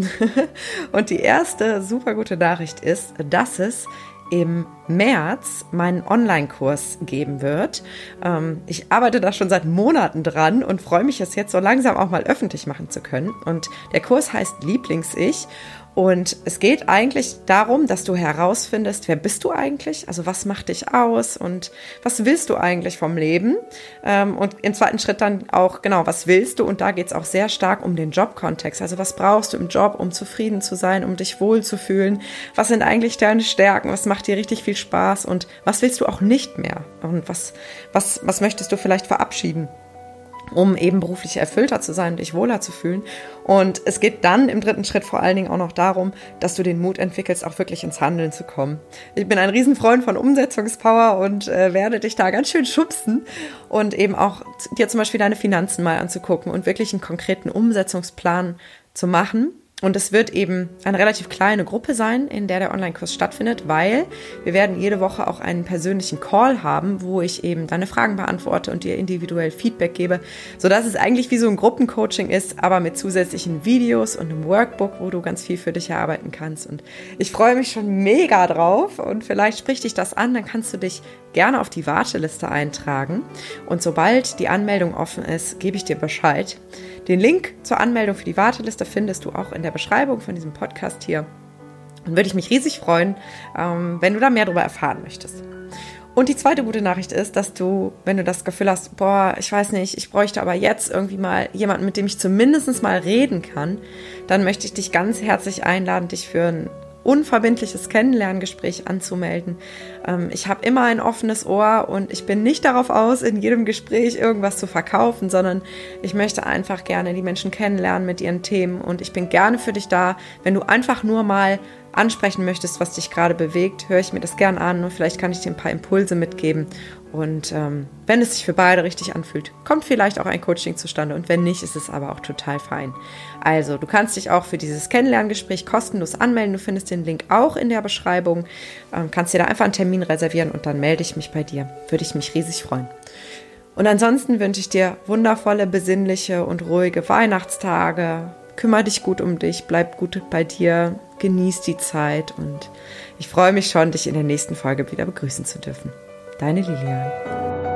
A: <laughs> und die erste super gute Nachricht ist, dass es im März meinen Online-Kurs geben wird. Ähm, ich arbeite da schon seit Monaten dran und freue mich, es jetzt so langsam auch mal öffentlich machen zu können. Und der Kurs heißt Lieblings-Ich und es geht eigentlich darum, dass du herausfindest, wer bist du eigentlich? Also was macht dich aus und was willst du eigentlich vom Leben? Ähm, und im zweiten Schritt dann auch, genau, was willst du? Und da geht es auch sehr stark um den Jobkontext. Also was brauchst du im Job, um zufrieden zu sein, um dich wohlzufühlen? Was sind eigentlich deine Stärken? Was macht dir richtig viel Spaß? Und was willst du auch nicht mehr? Und was, was, was möchtest du vielleicht verabschieden? Um eben beruflich erfüllter zu sein und dich wohler zu fühlen. Und es geht dann im dritten Schritt vor allen Dingen auch noch darum, dass du den Mut entwickelst, auch wirklich ins Handeln zu kommen. Ich bin ein Riesenfreund von Umsetzungspower und äh, werde dich da ganz schön schubsen und eben auch dir zum Beispiel deine Finanzen mal anzugucken und wirklich einen konkreten Umsetzungsplan zu machen und es wird eben eine relativ kleine Gruppe sein, in der der Online-Kurs stattfindet, weil wir werden jede Woche auch einen persönlichen Call haben, wo ich eben deine Fragen beantworte und dir individuell Feedback gebe, sodass es eigentlich wie so ein Gruppencoaching ist, aber mit zusätzlichen Videos und einem Workbook, wo du ganz viel für dich erarbeiten kannst. Und ich freue mich schon mega drauf und vielleicht spricht dich das an, dann kannst du dich gerne auf die Warteliste eintragen. Und sobald die Anmeldung offen ist, gebe ich dir Bescheid. Den Link zur Anmeldung für die Warteliste findest du auch in der Beschreibung von diesem Podcast hier. Und würde ich mich riesig freuen, ähm, wenn du da mehr darüber erfahren möchtest. Und die zweite gute Nachricht ist, dass du, wenn du das Gefühl hast, boah, ich weiß nicht, ich bräuchte aber jetzt irgendwie mal jemanden, mit dem ich zumindest mal reden kann, dann möchte ich dich ganz herzlich einladen, dich für ein unverbindliches Kennenlerngespräch anzumelden. Ähm, ich habe immer ein offenes Ohr und ich bin nicht darauf aus, in jedem Gespräch irgendwas zu verkaufen, sondern ich möchte einfach gerne die Menschen kennenlernen mit ihren Themen und ich bin gerne für dich da, wenn du einfach nur mal ansprechen möchtest, was dich gerade bewegt, höre ich mir das gern an und vielleicht kann ich dir ein paar Impulse mitgeben. Und ähm, wenn es sich für beide richtig anfühlt, kommt vielleicht auch ein Coaching zustande und wenn nicht, ist es aber auch total fein. Also, du kannst dich auch für dieses Kennenlerngespräch kostenlos anmelden. Du findest den Link auch in der Beschreibung. Ähm, kannst dir da einfach einen Termin reservieren und dann melde ich mich bei dir. Würde ich mich riesig freuen. Und ansonsten wünsche ich dir wundervolle, besinnliche und ruhige Weihnachtstage. Kümmer dich gut um dich, bleib gut bei dir, genieß die Zeit und ich freue mich schon, dich in der nächsten Folge wieder begrüßen zu dürfen. Deine Lilian.